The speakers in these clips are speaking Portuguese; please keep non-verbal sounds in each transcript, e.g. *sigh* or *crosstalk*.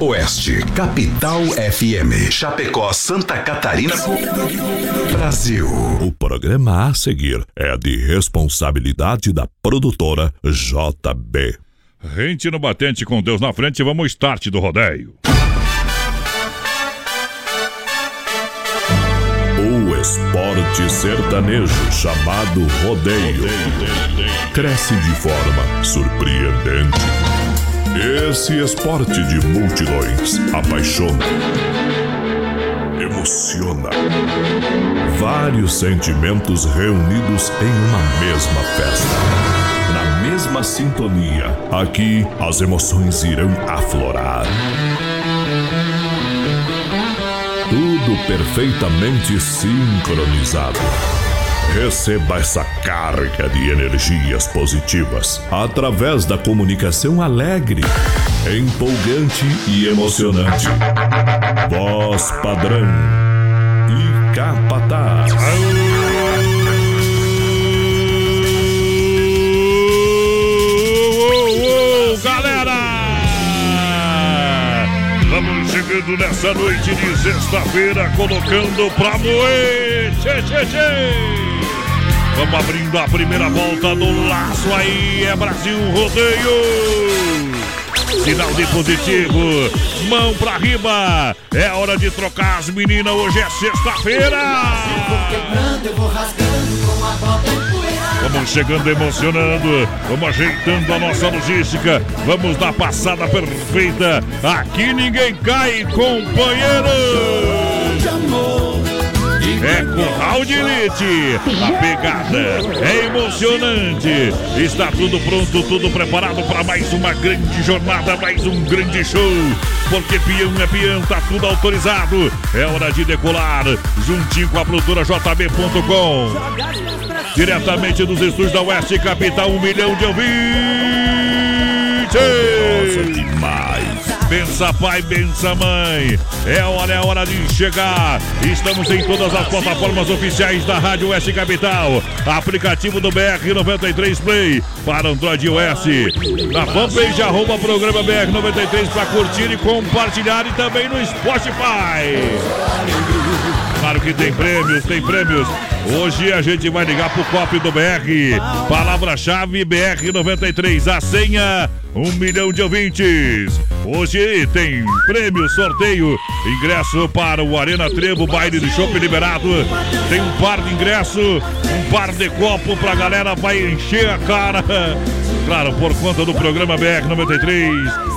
Oeste, Capital FM, Chapecó, Santa Catarina, Brasil. O programa a seguir é de responsabilidade da produtora JB. Rente no batente com Deus na frente, vamos start do rodeio. O esporte sertanejo chamado rodeio cresce de forma surpreendente. Esse esporte de multidões apaixona, emociona. Vários sentimentos reunidos em uma mesma festa. Na mesma sintonia, aqui as emoções irão aflorar. Tudo perfeitamente sincronizado. Receba essa carga de energias positivas através da comunicação alegre, empolgante e emocionante. Voz padrão e capataz. Vamos chegando nessa noite de sexta-feira, colocando pra moer. Tchê, tchê, tchê. Vamos abrindo a primeira volta do laço aí, é Brasil Rodeio. Sinal de positivo, mão pra riba. É hora de trocar as meninas, hoje é sexta-feira. Vamos chegando emocionando, vamos ajeitando a nossa logística, vamos dar passada perfeita. Aqui ninguém cai, companheiro. É Curral de Elite, a pegada é emocionante. Está tudo pronto, tudo preparado para mais uma grande jornada, mais um grande show. Porque peão é peão, tá tudo autorizado. É hora de decolar, juntinho com a produtora JB.com. Diretamente dos estúdios da Oeste Capital, um milhão de ouvintes. Nossa, demais. Bença pai, bença mãe. É hora, é hora de chegar. Estamos em todas as plataformas oficiais da Rádio Oeste Capital. Aplicativo do BR93 Play para Android OS. Na fanpage arroba programa BR93 para curtir e compartilhar e também no Spotify. Claro que tem prêmios, tem prêmios. Hoje a gente vai ligar pro cofre do BR. Palavra-chave BR93. A senha, um milhão de ouvintes. Hoje tem prêmio, sorteio, ingresso para o Arena Trevo, baile de chopp liberado. Tem um par de ingresso, um par de copo pra galera, vai encher a cara. Claro, por conta do programa BR93,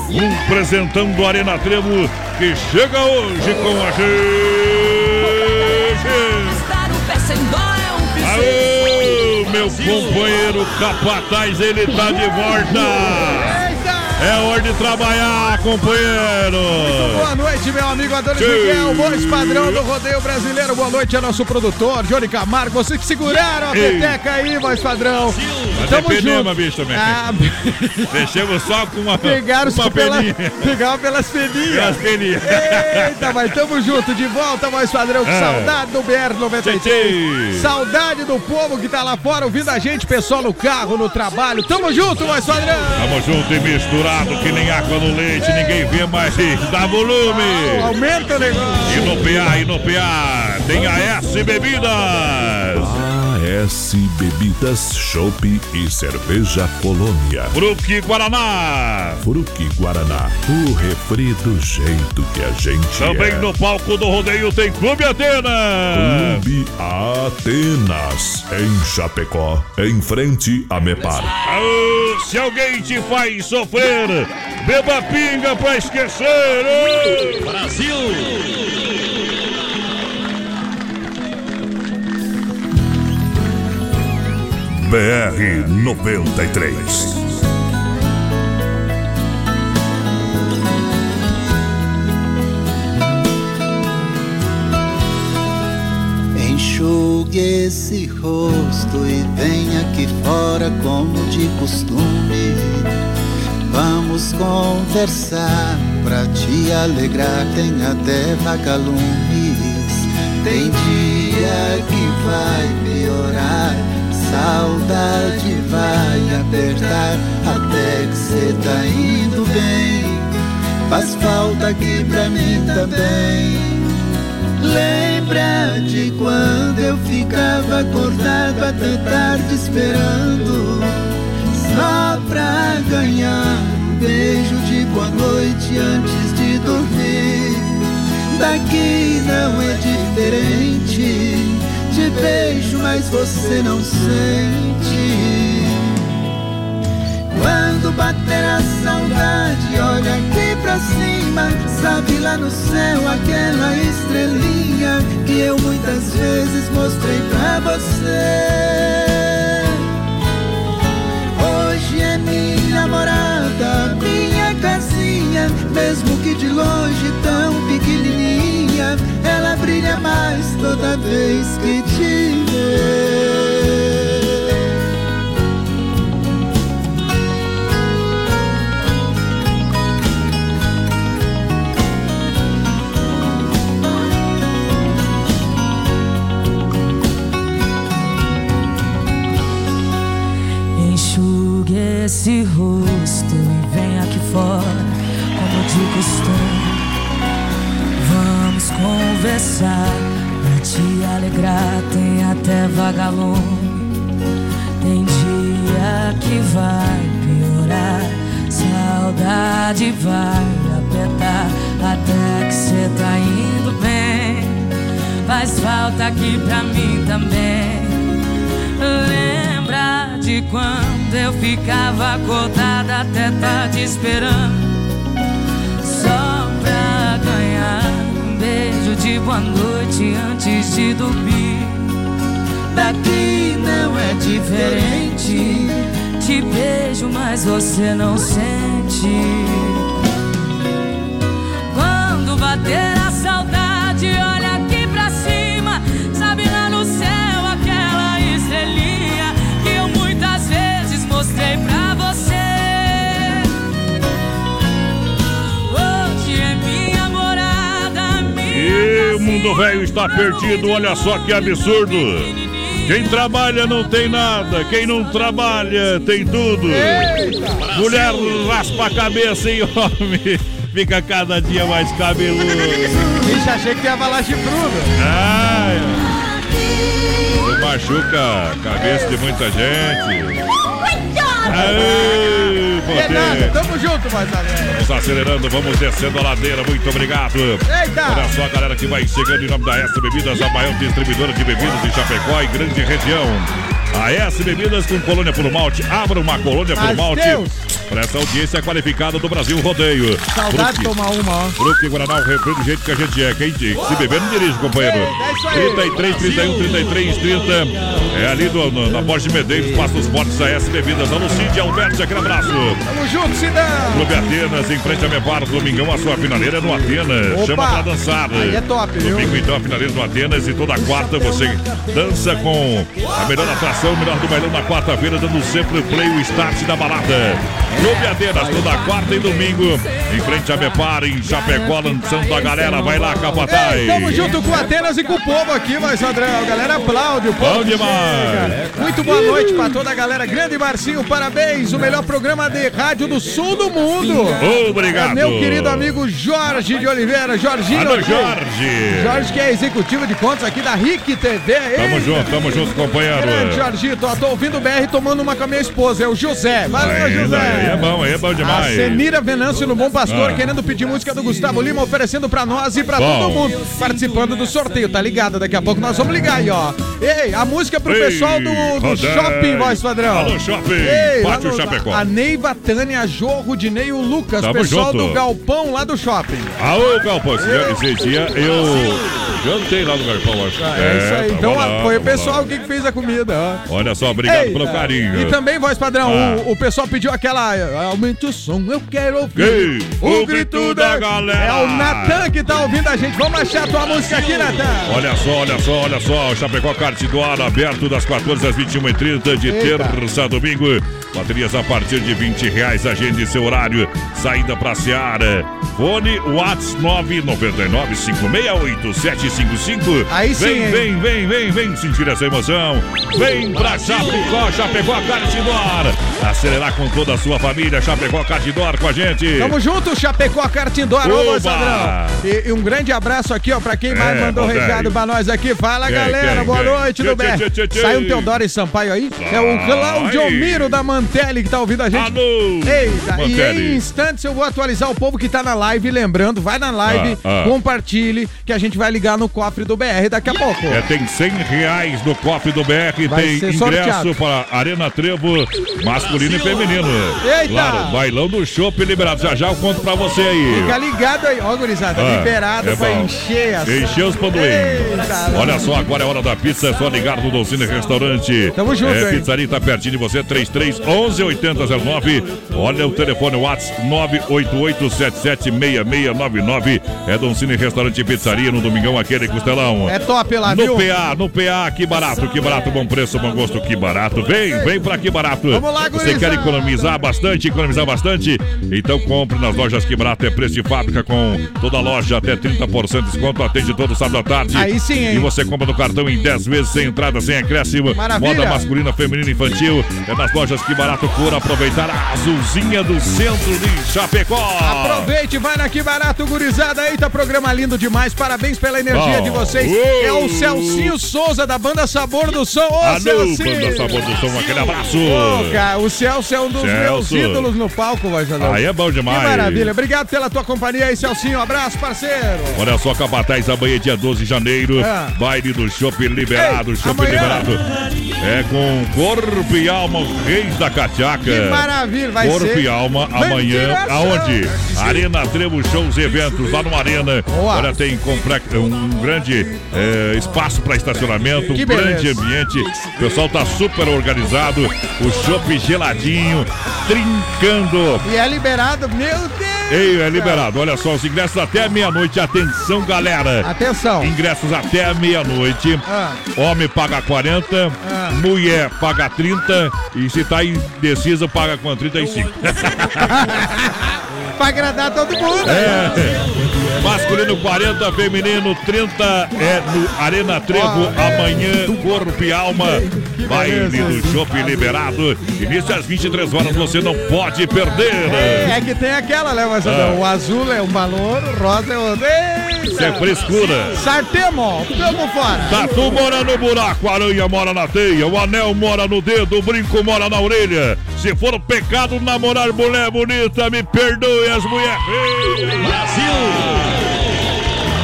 um presentão do Arena Trevo que chega hoje com a gente. Meu companheiro capataz, ele tá de volta. É hora de trabalhar, companheiro. Muito boa noite, meu amigo Adonis Miguel, voz padrão do rodeio brasileiro. Boa noite ao nosso produtor, Johnny Camargo. Vocês que seguraram a peteca aí, voz padrão. Mas Tamo é penema, junto. bicho, também. Ah, *laughs* Deixamos só com uma, pegaram uma pela, peninha. pegaram pelas peninhas. Pelas peninhas. Eita, mas tamo junto, de volta, voz padrão. Que É. saudade do BR-93. Tchê, tchê. Saudade do povo que tá lá fora ouvindo a gente, pessoal no carro, no trabalho. Tamo junto, voz padrão. Tamo junto e misturado que nem água no leite, ninguém vê mais. Dá volume. Aumenta o negócio. E no PA, e no PA, tem a S Bebidas. AS Bebidas, Chopp e Cerveja Colônia. Fruque Guaraná. Fruque Guaraná, o refri do jeito que a gente Também é. no palco do rodeio tem Clube Atena. Clube Atenas, em Chapecó, em frente a Mepar. Aô, se alguém te faz sofrer, beba pinga pra esquecer. Ô. BR 93. Enxugue esse rosto e venha aqui fora como de costume. Vamos conversar pra te alegrar, tem até vagalumes. Tem dia que vai piorar, saudade vai apertar, até que cê tá indo bem. faz falta aqui pra mim também. Lembra de quando eu ficava acordado até tarde esperando, só pra ganhar um beijo de boa noite antes de dormir. Daqui não é diferente, te beijo, mas você não sente. Quando bater a saudade, olha aqui pra cima. Sabe lá no céu aquela estrelinha que eu muitas vezes mostrei pra você. Hoje é minha morada, minha casinha, mesmo que de longe tão mais toda vez que te vê. esse rosto e vem aqui fora, como de costume. Conversar pra te alegrar. Tem até vagalume. Tem dia que vai piorar, saudade vai apertar. Até que cê tá indo bem, faz falta aqui pra mim também. Lembra de quando eu ficava acordada até tarde esperando beijo de boa noite antes de dormir. Daqui não é diferente. Te beijo, mas você não sente. Quando bater mundo velho está perdido, olha só que absurdo. Quem trabalha não tem nada, quem não trabalha tem tudo. Mulher raspa a cabeça e homem *laughs* fica cada dia mais cabeludo. Ixi, achei que ia falar chifrudo. Ai, isso machuca a cabeça de muita gente. Ai, Tamo junto, mais além. Vamos acelerando, vamos descendo a ladeira. Muito obrigado. Eita! Olha só a galera que vai chegando em nome da S Bebidas, a maior distribuidora de bebidas de Chapecó e grande região. A S Bebidas com colônia por malte. Abra uma colônia por Mas malte. Deus! Para essa audiência qualificada do Brasil Rodeio. Saudade de tomar uma, ó. Fruque Guaraná, o refri do jeito que a gente é. Quem diz? Se beber, não dirige, companheiro. É isso aí. 33, 31, 33, 30. É ali do, no- na Borges de Medeiros, passa os fortes da S Bebidas. Alô, Cid Alberto, aquele abraço. Tamo junto, Cidão. Clube Atenas, em frente a Mepar, Domingão, a sua finaleira é no Atenas. Opa! Chama pra dançar. Aí é top, viu? Domingo, então, a finaleira no Atenas e toda quarta você dança com a melhor atração, o melhor do bailão na quarta-feira, dando sempre play, o start da balada. Atenas, toda quarta e domingo, em frente a Mepar, em Chapecó, lançando a galera. Vai lá, Capataz. Ei, tamo junto com Atenas e com o povo aqui, mas André, a galera aplaude o povo. Bom demais. chega. Muito boa noite pra toda a galera. Grande Marcinho, parabéns. O melhor programa de rádio do sul do mundo. Obrigado. É meu querido amigo Jorge de Oliveira. Jorginho. Alô. Jorge. Jorge, que é executivo de contas aqui da RIC TV. Tamo Eita. junto, tamo junto, companheiro. Grande Jorginho, tô, tô ouvindo o BR tomando uma com a minha esposa, é o José. Valeu, Aí, José. aí é bom, aí é bom A demais. Semira Venâncio no Bom Pastor, Ah. querendo pedir música do Gustavo Lima, oferecendo pra nós e pra Bom. todo mundo participando do sorteio, tá ligado? Daqui a pouco nós vamos ligar aí, ó. Ei, a música pro Ei, pessoal do, do Rodé. shopping, voz padrão. Alô, shopping. Ei, Pátio no- Chapecó. A Neiva, Tânia, Jorro, Dinei e o Lucas, Tamo pessoal junto. do Galpão lá do shopping. Aô, Galpão, esse dia, eu jantei lá no Galpão, acho. É, isso aí. tamo Então lá, foi o pessoal lá. que fez a comida, ó. Olha só, obrigado pelo carinho. E também, voz padrão, Ah. o, o pessoal pediu aquela. Aumente o som, eu quero ouvir. Ei, o grito da galera. É o Natan que tá ouvindo a gente. Vamos achar a tua música aqui, Natan. Olha só, olha só, olha só. O Chapecó Kart do ar aberto das 14 às 21h30 de Eita. terça a domingo. Baterias a partir de 20 reais. Agende seu horário. Saída pra Seara. Fone Whats 999-568-755. Aí sim, Vem, hein? vem, vem, vem, vem sentir essa emoção. Vem pra Chapecó, Chapecó Cartidor. Acelerar com toda a sua família, Chapecó Cartidor com a gente. Tamo junto, Chapecó Cartidor, ô. E, e um grande abraço aqui, ó, pra quem mais É, mandou bom, recado pra nós aqui. Fala, Quem, galera, quem, boa quem? noite, do BR. Saiu o Teodoro e Sampaio aí? É o Claudio. Miro da Mantelli que tá ouvindo a gente. Alô, Eita, e Mantelli. em instantes eu vou atualizar o povo que tá na live. Lembrando, vai na live, Ah, ah. compartilhe, que a gente vai ligar no cofre do BR daqui a pouco. É, tem 100 reais no cofre do BR, Vai tem ingresso sorteado. para Arena Trevo, masculino e feminino. Eita! Claro, bailão do chopp liberado. Já já eu conto pra você aí. Fica ligado aí, ó, gurizada, Ah, liberado é pra bom. encher as... Encher os panduim. Eita, Olha só, agora é hora da pizza, é só ligar no Dolcine Restaurante. Tamo junto, É, hein? pizzaria tá pertinho de você, 33 11 8009. Olha o telefone WhatsApp 988776699. É Dolcine Restaurante e Pizzaria no Domingão, aquele costelão. É top lá, No viu? PA, no PA, que barato, que barato, bom preço, bom gosto, que barato. Vem, vem pra que barato. Vamos lá, Você quer economizar bastante, economizar bastante? Então compre nas lojas que barato, é preço de fábrica com toda loja até 30% de desconto, atende todo sábado à tarde. Aí sim, hein? E você compra no cartão em 10 vezes, sem entrada, sem acréscimo. Maravilha. Moda masculina, feminina e infantil. É nas lojas que barato por aproveitar a azulzinha do centro de Chapecó. Aproveite, vai na Que Barato, gurizada. Eita, programa lindo demais. Parabéns pela energia Bom. de vocês. Uou. É o Celcinho Souza, da banda Sabor do Som. Ô, Alô, Celcinho! banda Sabor do Som, aquele abraço. Ô, cara, o Celso é um dos meus Celso. ídolos no palco, Vajadão. Aí é bom Que demais. maravilha. Obrigado pela tua companhia aí, Celcinho. Abraço, parceiro. Olha só, Capataz, amanhã, dia 12 de janeiro. É. Baile do Shopping Liberado. Ei, Shopping amanhã. Liberado. É com Corpo e Alma, Reis da Cachaca. Que maravilha, vai Corpo ser. e Alma, amanhã. Aonde? Arena Trevo Shows Eventos, lá no Arena. Boa. Olha, tem um grande eh, espaço para estacionamento, um Que grande ambiente. Pessoal tá super organizado. O shopping geladinho, trincando. E é liberado, meu Deus. Ei, é liberado. Olha só, os ingressos até meia-noite. Atenção, galera. Atenção. Ingressos até meia-noite. Ah. Homem paga 40, Ah. mulher paga 30 e se tá indecisa paga com 35. *laughs* Pra agradar todo mundo. É. Masculino 40, feminino 30 é no Arena Trevo amanhã, corpo e alma. Baile beleza. do Shopping liberado. Início às 23 horas, você não pode perder. É que tem aquela, né, Vajadão? Ah. O azul é um valor, o rosa é outro. Isso é frescura. Sartemo, tamo fora. Tatu mora no buraco, a aranha mora na teia, o anel mora no dedo, o brinco mora na orelha. Se for pecado namorar mulher bonita, me perdoe as mulheres. Brasil!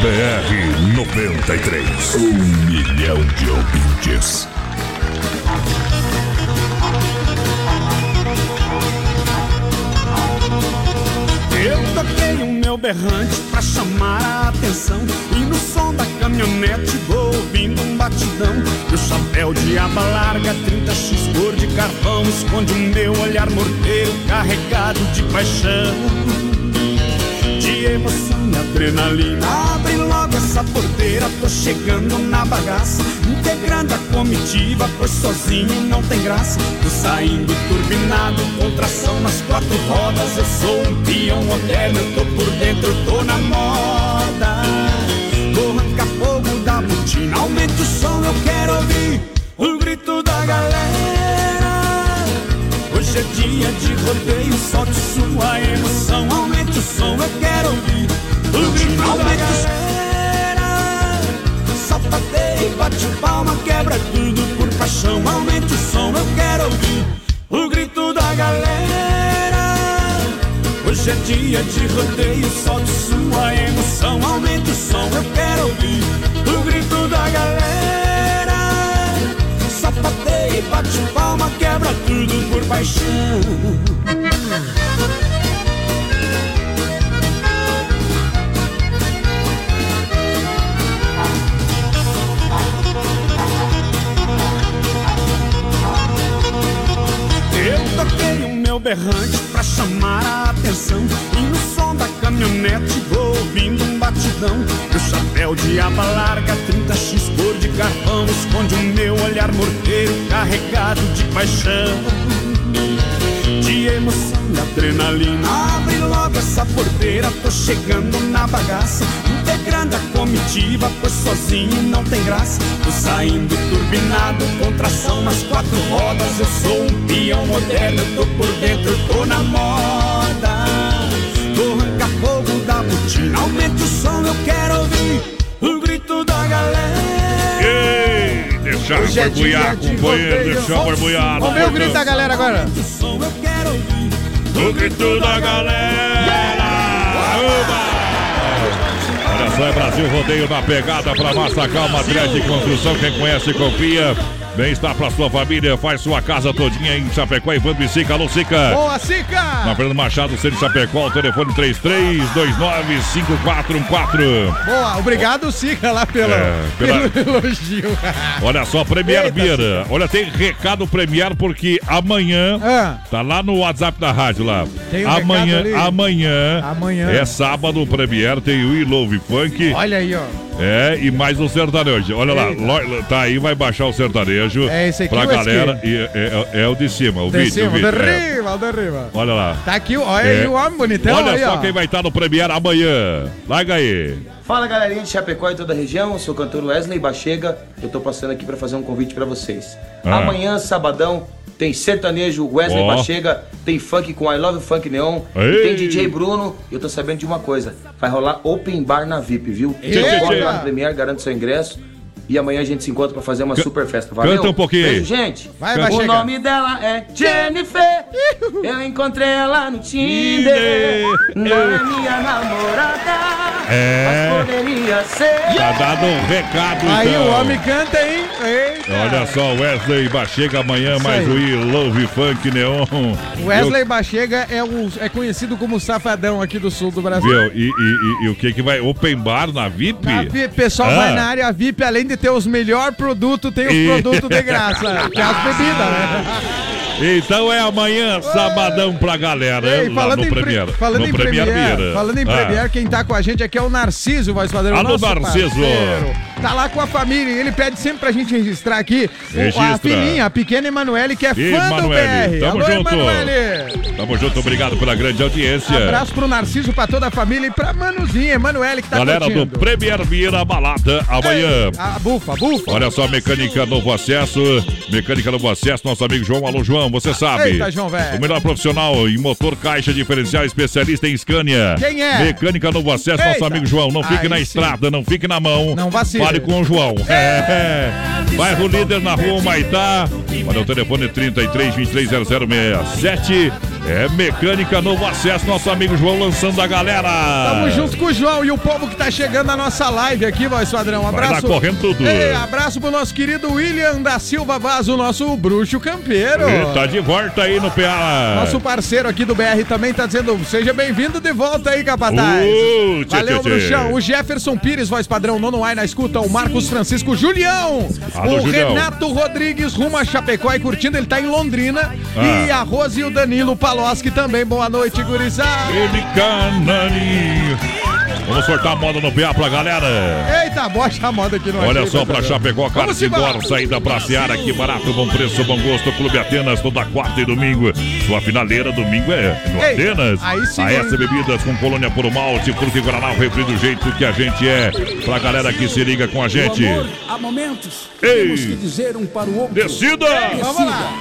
BR 93. Um milhão de ouvintes. Meu berrante pra chamar a atenção. E no som da caminhonete vou ouvindo um batidão. Meu chapéu de aba larga, 30x cor de carvão. Esconde o meu olhar morteiro carregado de paixão De emoção e adrenalina. Abre logo essa porteira, tô chegando na bagaça. Integrando a comitiva, pois sozinho não tem graça. Tô saindo turbinado, com tração nas quatro rodas. Eu sou um peão moderno, tô por dentro, tô na moda. Vou arrancar fogo da botina, aumente o som, eu quero ouvir O grito da galera Hoje é dia de rodeio, solte sua emoção, aumente o som, eu quero ouvir o grito da galera. Sapateia, bate palma, quebra tudo por paixão, aumente o som, eu quero ouvir o grito da galera. Hoje é dia de rodeio, solte sua emoção, aumente o som, eu quero ouvir o grito da galera. Sapateia, bate palma, quebra tudo por paixão. Meu berrante pra chamar a atenção. E no som da caminhonete vou ouvindo um batidão. Meu chapéu de aba larga, 30x cor de carvão Esconde o meu olhar morteiro carregado de paixão de emoção e adrenalina. Abre logo essa porteira, tô chegando na bagaça. Integrando a comitiva, pois sozinho não tem graça. Tô saindo turbinado, com tração nas quatro rodas. Eu sou um peão moderno, eu tô por dentro, tô na moda. Tô arranca fogo da botina, aumente o som, eu quero ouvir o grito da galera. Ei, deixa Hoje é de companheiro, rodeio. deixa borbulhar. Vamos ver o grito da galera agora. O grito da galera! Uba! Olha só, é Brasil Rodeio na pegada para Massacal, materiais de construção. Quem conhece, confia. Bem-estar para sua família, faz sua casa todinha em Chapecó e Vando Sica. Alô, Sica! Boa, Na Sica! Fernando Machado, Centro de Chapecó, o telefone 33295414. Boa, obrigado, Sica, lá pelo, É, pela- pelo elogio. *laughs* Olha só, Premier Eita. Olha, tem recado Premier porque amanhã Ah, Tá lá no WhatsApp da rádio lá. Tem um amanhã, amanhã, Amanhã. é sábado, Premier, tem o We Love Funk. olha aí, ó. É, e mais um sertanejo. Olha lá, lo- tá aí, vai baixar o sertanejo. É esse aqui Pra esse galera. E é, é- é o de cima, o De vídeo. cima, o vídeo, de é. riba, de riba. Olha lá. Tá aqui, olha É. aí o homem bonitão Olha aí, só ó. quem vai estar no Premier amanhã. Larga aí. Fala galerinha de Chapecó e toda a região, eu sou o cantor Wesley Bachega. Eu tô passando aqui pra fazer um convite pra vocês. Ah. Amanhã, sabadão, tem sertanejo Wesley Ó. Bachega, tem funk com I Love Funk Neon, tem DJ Bruno. E eu tô sabendo de uma coisa: vai rolar open bar na VIP, viu? Tchê. lá no Premier, garante seu ingresso. E amanhã a gente se encontra pra fazer uma super festa. Valeu? canta um pouquinho aí. Beijo, gente. Vai, vai o chegar. nome dela é Jennifer. Eu encontrei ela no Tinder. Não é minha namorada. É. Mas poderia ser. Tá dado um recado, Aí então. o homem canta, hein? Eita. Olha só, Wesley Bachega amanhã, mais aí. o We Love Funk Neon. Wesley Bachega é, o, é conhecido como o safadão aqui do sul do Brasil. Viu? E, e- e- e o que que vai? Open bar na VIP? VIP, pessoal Ah. vai na área VIP, além de ter os melhores produtos, tem os E- produtos de *laughs* graça, que é as bebidas, né? Então é amanhã, sabadão pra galera. Ei, falando no em, pre- Premier. falando no em Premier Premier, Beer. falando em Ah. Premier, quem tá com a gente aqui é o Narciso, voz padrão. Alô, nosso Narciso. parceiro. Tá lá com a família e ele pede sempre pra gente registrar aqui o- a Registra. filhinha, a pequena Emanuele, que é Ih, fã do Emanuele, BR. tamo Alô, junto. Emanuele. Tamo junto, obrigado pela grande audiência. Abraço pro Narciso, pra toda a família e pra Manuzinha, Emanuele, que tá Galera curtindo. do Premier Beer, a balada amanhã. Ah, bufa, bufa. Olha só, Mecânica Novo Acesso. Mecânica Novo Acesso, nosso amigo João. Alô, João, você sabe. Eita, João, velho. O melhor profissional em motor, caixa diferencial, especialista em Scania. Quem é? Mecânica Novo Acesso, nosso Eita. amigo João. Não fique Aí na sim. estrada, não fique na mão. Não vacile. Fale com o João. É. Bairro Líder na rua Maitá. Olha o telefone 33 23 0067. É Mecânica Novo Acesso, nosso amigo João lançando a galera. Tamo junto com o João e o povo que tá chegando na nossa live aqui, voz padrão. Um Vai abraço. lá correndo tudo. Ei, abraço pro nosso querido William da Silva Vaz, o nosso bruxo campeiro. E tá de volta aí no PA. Nosso parceiro aqui do BR também tá dizendo: seja bem-vindo de volta aí, capataz. Uh, tchê, Valeu, tchê, tchê. bruxão. O Jefferson Pires, voz padrão, nono ai na escuta. O Marcos Francisco Julião. Alô, o Julião. Renato Rodrigues, rumo a Chapecó e curtindo. Ele tá em Londrina. Ah. E a Rose e o Danilo Paloski também. Boa noite, gurizada. Ele Canani. Vamos sortar a moda no PA pra galera. Eita, bocha a moda aqui no Olha aqui, só pra. Chapecó, Cartidor, saída pra Seara, aqui barato, bom preço, bom gosto, Clube Atenas, toda quarta e domingo. Sua finaleira, domingo é no Ei, Atenas. aí sim, A? S Bebidas com colônia por malte, fruta e guaraná, o refri do jeito que a gente é. Pra galera que se liga com a gente. Amor, há momentos que Ei. temos que dizer um para o outro. Descida! Vamos lá.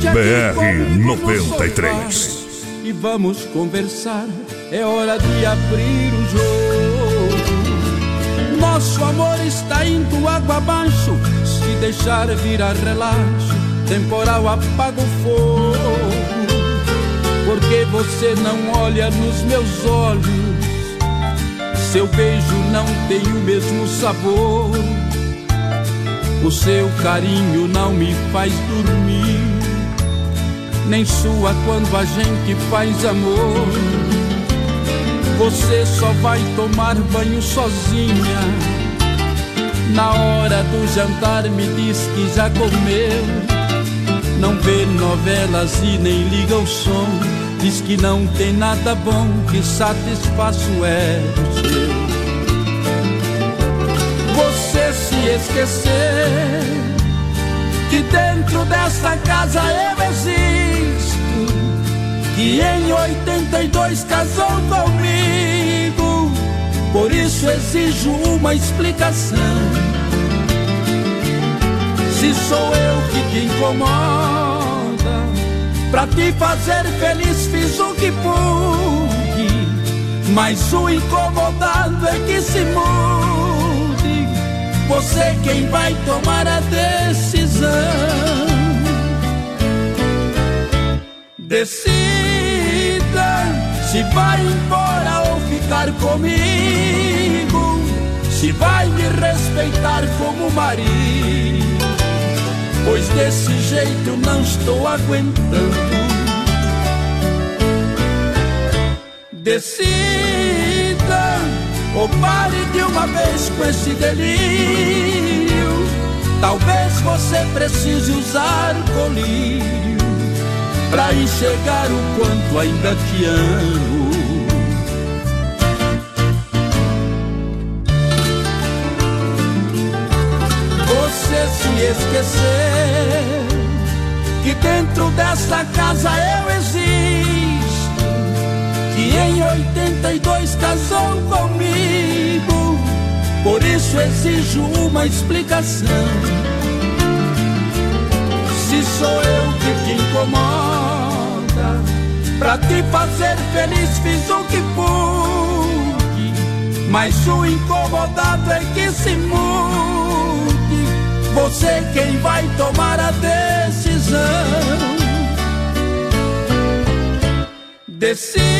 BR comigo no 93. E vamos conversar, é hora de abrir o jogo. Nosso amor está indo água abaixo. Se deixar virar relaxo, temporal apaga o fogo. Porque você não olha nos meus olhos. Seu beijo não tem o mesmo sabor. O seu carinho não me faz dormir, nem sua quando a gente faz amor. Você só vai tomar banho sozinha. Na hora do jantar me diz que já comeu. Não vê novelas e nem liga o som. Diz que não tem nada bom que satisfaça o ego seu você se esquecer que dentro desta casa eu existo, que em 82 casou comigo, por isso exijo uma explicação. Se sou eu que te incomoda, pra te fazer feliz fiz o que pude, mas o incomodado é que se mude. Você quem vai tomar a decisão. Decida se vai embora ou ficar comigo, se vai me respeitar como marido pois desse jeito não estou aguentando. Decida ou pare de uma vez com esse delírio. Talvez você precise usar colírio para enxergar o quanto ainda te amo. Você se esquecer que dentro dessa casa eu existo, que em 82 casou comigo, por isso exijo uma explicação. Se sou eu que te incomoda, pra te fazer feliz fiz o que pude, mas o incomodado é que se mude. Você quem vai tomar a decisão. Decida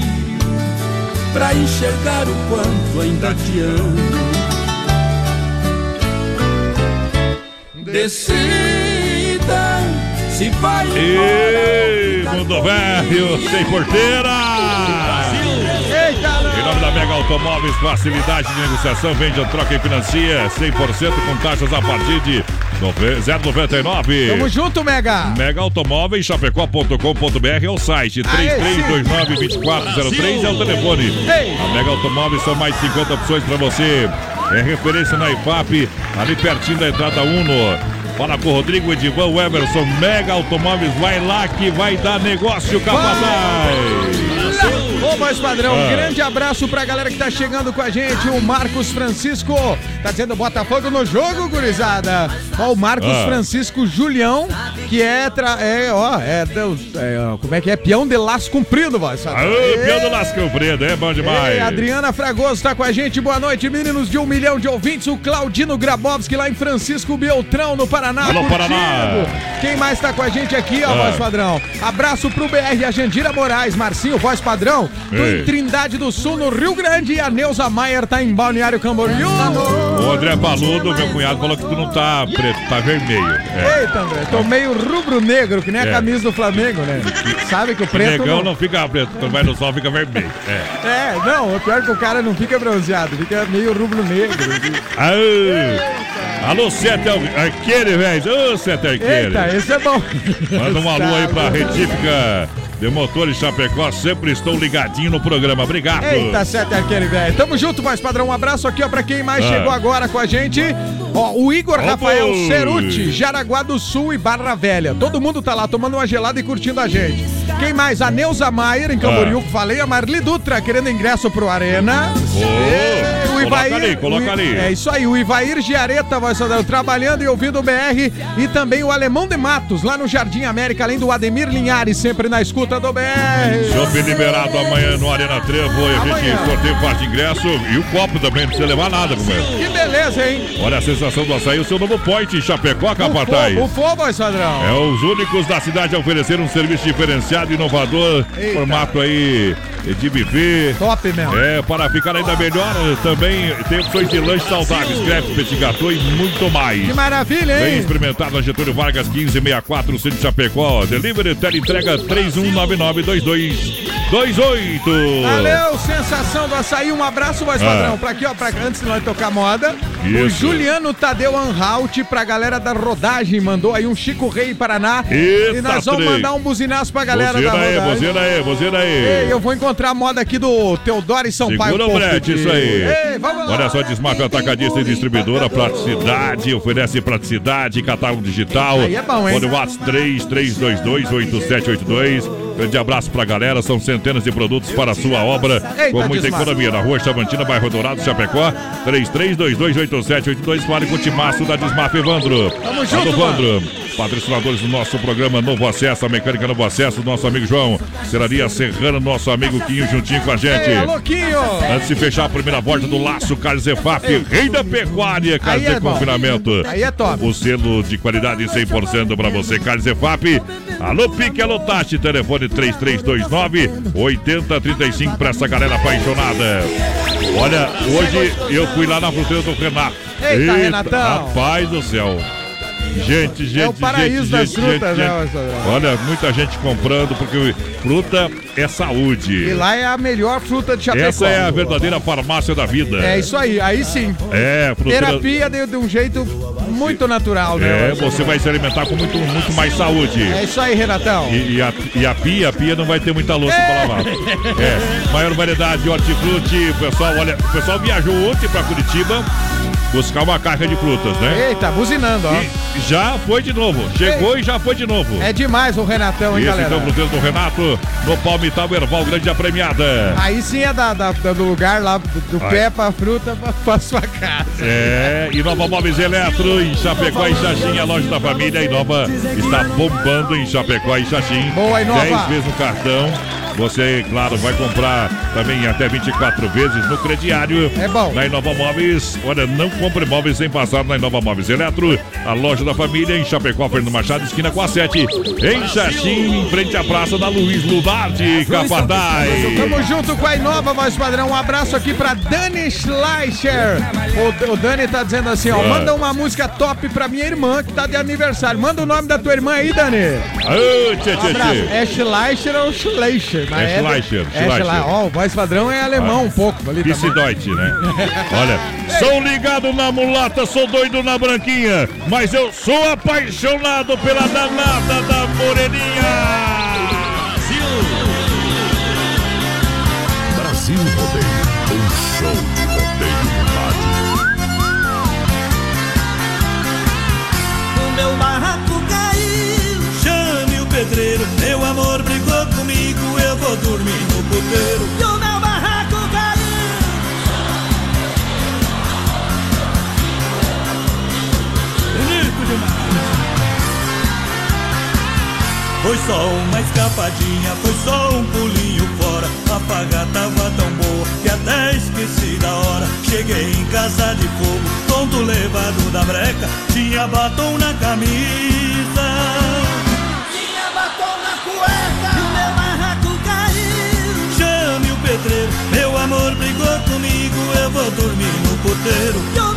para enxergar o quanto ainda te amo. Decida se vai Ei, mundo velho, sem porteira! Em nome da Mega Automóveis, facilidade de negociação, vende, troca e financia 100% com taxas a partir de 0,99. Tamo junto, Mega. Mega Automóveis, chapecó.com.br é o site. 3329-2403 é o telefone. Ei. A Mega Automóveis são mais de 50 opções para você. É referência na IFAP, ali pertinho da entrada Uno. Fala com o Rodrigo Edivan Everson, Mega Automóveis, vai lá que vai dar negócio, capataz. Ô, voz padrão, um Ah. grande abraço pra galera que tá chegando com a gente. O Marcos Francisco tá dizendo Botafogo no jogo, gurizada. Ó, o Marcos Ah. Francisco Julião, que é, tra- é, ó, é, Deus, é, como é que é? Peão de laço comprido, voz padrão. Aô, Pião do Ei. Lascão Preto, é bom demais. Ei, Adriana Fragoso tá com a gente. Boa noite, meninos de um milhão de ouvintes. O Claudino Grabowski lá em Francisco Beltrão, no Paraná. Alô. Paraná. Quem mais tá com a gente aqui, ó, Ah. voz padrão? Abraço pro BR, a Jandira Moraes, Marcinho, voz padrão. Tô em Trindade do Sul, no Rio Grande. E a Neuza Maier tá em Balneário Camboriú. O André Paludo, meu cunhado, falou que tu não tá preto, tá vermelho. É. Eita, André, tô meio rubro-negro, que nem a É. camisa do Flamengo, né? Sabe que o O preto negão não... não fica preto, quando vai no sol fica vermelho. É. É, não, o pior é que o cara não fica bronzeado, fica meio rubro-negro. Alô, Sete Arqueire, velho. Ô, Sete Arqueire. Eita, esse é bom. Manda um alô aí pra Tá. Retífica de Motores Chapecó. Sempre estou ligadinho no programa. Obrigado. Eita, sete arqueiro, velho. Tamo junto, mais padrão. Um abraço aqui, ó, pra quem mais Ah. chegou agora com a gente. Ó, o Igor Opa! Rafael Ceruti, Jaraguá do Sul e Barra Velha. Todo mundo tá lá tomando uma gelada e curtindo a gente. Quem mais? A Neuza Maier, em Camboriú, que falei. A Marli Dutra, querendo ingresso pro Arena. Ô, E coloca ali, coloca o I- ali. É isso aí, o Ivair Giareta, voz padrão, trabalhando e ouvindo o BR. E também o Alemão de Matos, lá no Jardim América, além do Ademir Linhares, sempre na escuta do BR. Shopping liberado amanhã no Arena Trevo. E a Amanhã. gente sorteia parte de ingresso e o copo também, não precisa levar nada, companheiro. Que beleza, hein? Olha a sensação do açaí, o seu novo point em Chapecó, Capataz. Bufou, voz padrão. É os únicos da cidade a oferecer um serviço diferenciado inovador. Eita. Formato aí de buffet. Top mesmo. É, para ficar ainda melhor, também tem opções de lanche saudáveis, crepe, petit gâteau e muito mais. Que maravilha, Bem hein? experimentado na Getúlio Vargas 1564, Centro de Chapecó. Delivery, teleentrega 31992228. Valeu, sensação do açaí. Um abraço, voz Ah. padrão. Pra aqui, ó, pra antes de nós tocar moda. O Isso. Juliano Tadeu Anhalt, pra galera da rodagem, mandou aí um Chico Rei Paraná. Eita, e nós vamos mandar um buzinaço pra galera Buzina da aí, rodagem. buzina aí, buzina aí. Ei, eu vou encontrar a moda aqui do Teodoro e São Paulo. Segura o brete, isso aí. Ei, vamos lá. Olha só, Desmafia Atacadista e Distribuidora, praticidade, oferece praticidade, catálogo digital. Aí é bom, hein? Fone WhatsApp 33228782. Grande abraço pra galera, são centenas de produtos para a sua obra, com muita economia. Na rua Chavantina, bairro Dourado, Chapecó, 33228782. Fale com o Timaço da Desmaf Evandro. Tamo junto, Evandro. Patrocinadores do nosso programa Novo Acesso, a Mecânica Novo Acesso, nosso amigo João. Seraria Serrana, nosso amigo Quinho juntinho com a gente. Ei, louquinho. Antes de fechar a primeira volta do Laço Carlos Zefap, rei da pecuária, Carlos é de bom. confinamento. Aí é top. O selo de qualidade 100% para você, Carlos Zefap. Alô, Pique, alô, Tati, telefone 3329-8035 para essa galera apaixonada. Olha, hoje eu fui lá na fruteira do Renato. Eita, Renatão. Rapaz do céu. Gente, gente, É o paraíso gente, das gente, frutas, gente, né, gente. Marcelo? Olha, muita gente comprando, porque fruta é saúde. E lá é a melhor fruta de Chapecó. Essa é a verdadeira farmácia da vida. É isso aí, aí sim. É, fruteira. Terapia de, de um jeito muito natural, É, né? você vai se alimentar com muito, muito mais saúde. É isso aí, Renatão. E, e a, e a pia, a pia não vai ter muita louça pra lavar. É, maior variedade de hortifruti. Pessoal, olha, o pessoal viajou ontem pra Curitiba buscar uma carga de frutas, né? Eita, buzinando, ó. E já foi de novo. Chegou e já foi de novo. É demais o Renatão, hein, Esse galera? então, fruteiro do Renato, no Palmital Erval, grande a premiada. Aí sim é da, da- do lugar lá, do, do pé pra fruta pra, pra sua casa. É, e Nova Móveis Eletro, em Chapecó e Xaxim, a loja da família. Inova está bombando em Chapecó e Xaxim. Boa, Inova. 10 vezes no cartão. Você, claro, vai comprar também até 24 vezes no crediário. É bom. Na Inova Móveis, olha, não compre móveis sem passar na Inova Móveis Eletro, a loja da família em Chapecó, Fernando Machado, esquina com a 7. Em Xaxim, em frente à praça da Luiz Lunardi, Capataz. Tamo junto com a Inova, voz padrão. Um abraço aqui pra Dani Schleicher. O, o Dani tá dizendo assim, ó, Ah. manda uma música top pra minha irmã que tá de aniversário. Manda o nome da tua irmã aí, Dani. Ô, tchê, tchê, tchê. É Schleicher ou Schleicher? Mas É Schleicher, É Schleicher. Ó, o voz padrão é alemão um pouco ali também. Vice-Deutsche, né? Olha, *laughs* sou ligado na mulata, sou doido na branquinha, mas eu sou apaixonado pela danada da moreninha. Brasil Rodeio, um show de rodeio no rádio. O meu barraco caiu, chame o pedreiro. Meu amor brigou comigo, eu vou dormir no puteiro. Foi só uma escapadinha, foi só um pulinho fora. A paga tava tão boa que até esqueci da hora. Cheguei em casa de fogo, tonto levado da breca. Tinha batom na camisa. Tinha batom na cueca. E o meu barraco caiu. Chame o pedreiro, meu amor brigou comigo. Eu vou dormir no puteiro.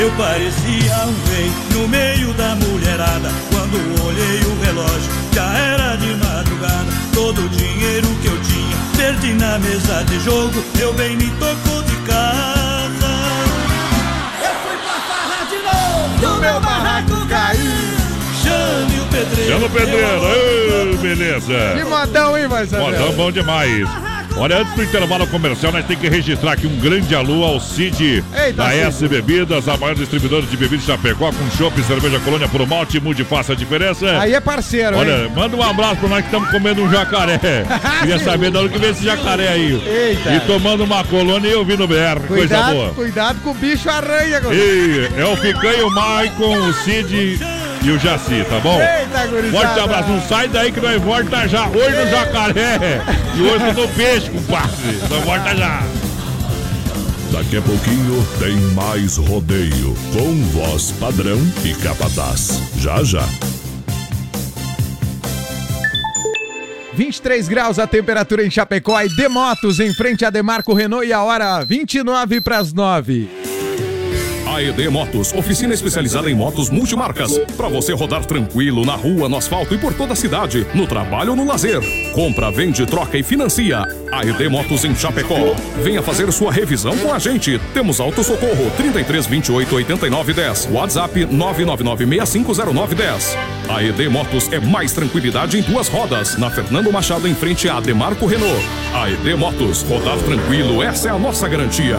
Eu parecia um rei no meio da mulherada. Quando olhei o relógio, já era de madrugada. Todo o dinheiro que eu tinha, perdi na mesa de jogo. Meu bem me tocou de casa. Eu fui pra farra de novo. O meu barraco caiu. Chame o pedreiro. Chama o pedreiro, brigou beleza. Que modão, hein, padrão? Modão bom demais. Olha, antes do intervalo comercial, nós temos que registrar aqui um grande alô ao Cid Eita, da Cid. S Bebidas, a maior distribuidora de bebidas de Chapecó, com chopp e cerveja colônia por malte, mude faça a diferença. Aí é parceiro, hein? Olha, manda um abraço pra nós que estamos comendo um jacaré. *laughs* Queria saber de onde que vem esse jacaré aí. Eita. E tomando uma colônia e ouvindo BR, coisa Cuidado, boa. cuidado com o bicho aranha, gurizada. E é o Ficanho, o Maicon, o Cid e o Jaci, tá bom? Eita, gurizada. Forte abraço, não sai daí que nós volta já. Hoje no jacaré e hoje no peixe, compadre. Nós volta já. Daqui a pouquinho tem mais rodeio com voz padrão e capataz. Já já. 23 graus a temperatura em Chapecó e Demotos em frente a Demarco Renault e a hora 29 para as 9. AED Motos, oficina especializada em motos multimarcas. Para você rodar tranquilo na rua, no asfalto e por toda a cidade, no trabalho ou no lazer. Compra, vende, troca e financia. AED Motos em Chapecó. Venha fazer sua revisão com a gente. Temos auto socorro 33 28 89 10. WhatsApp 999 6509 10. AED Motos é mais tranquilidade em duas rodas. Na Fernando Machado em frente a Demarco Renault. AED Motos, rodar tranquilo, essa é a nossa garantia.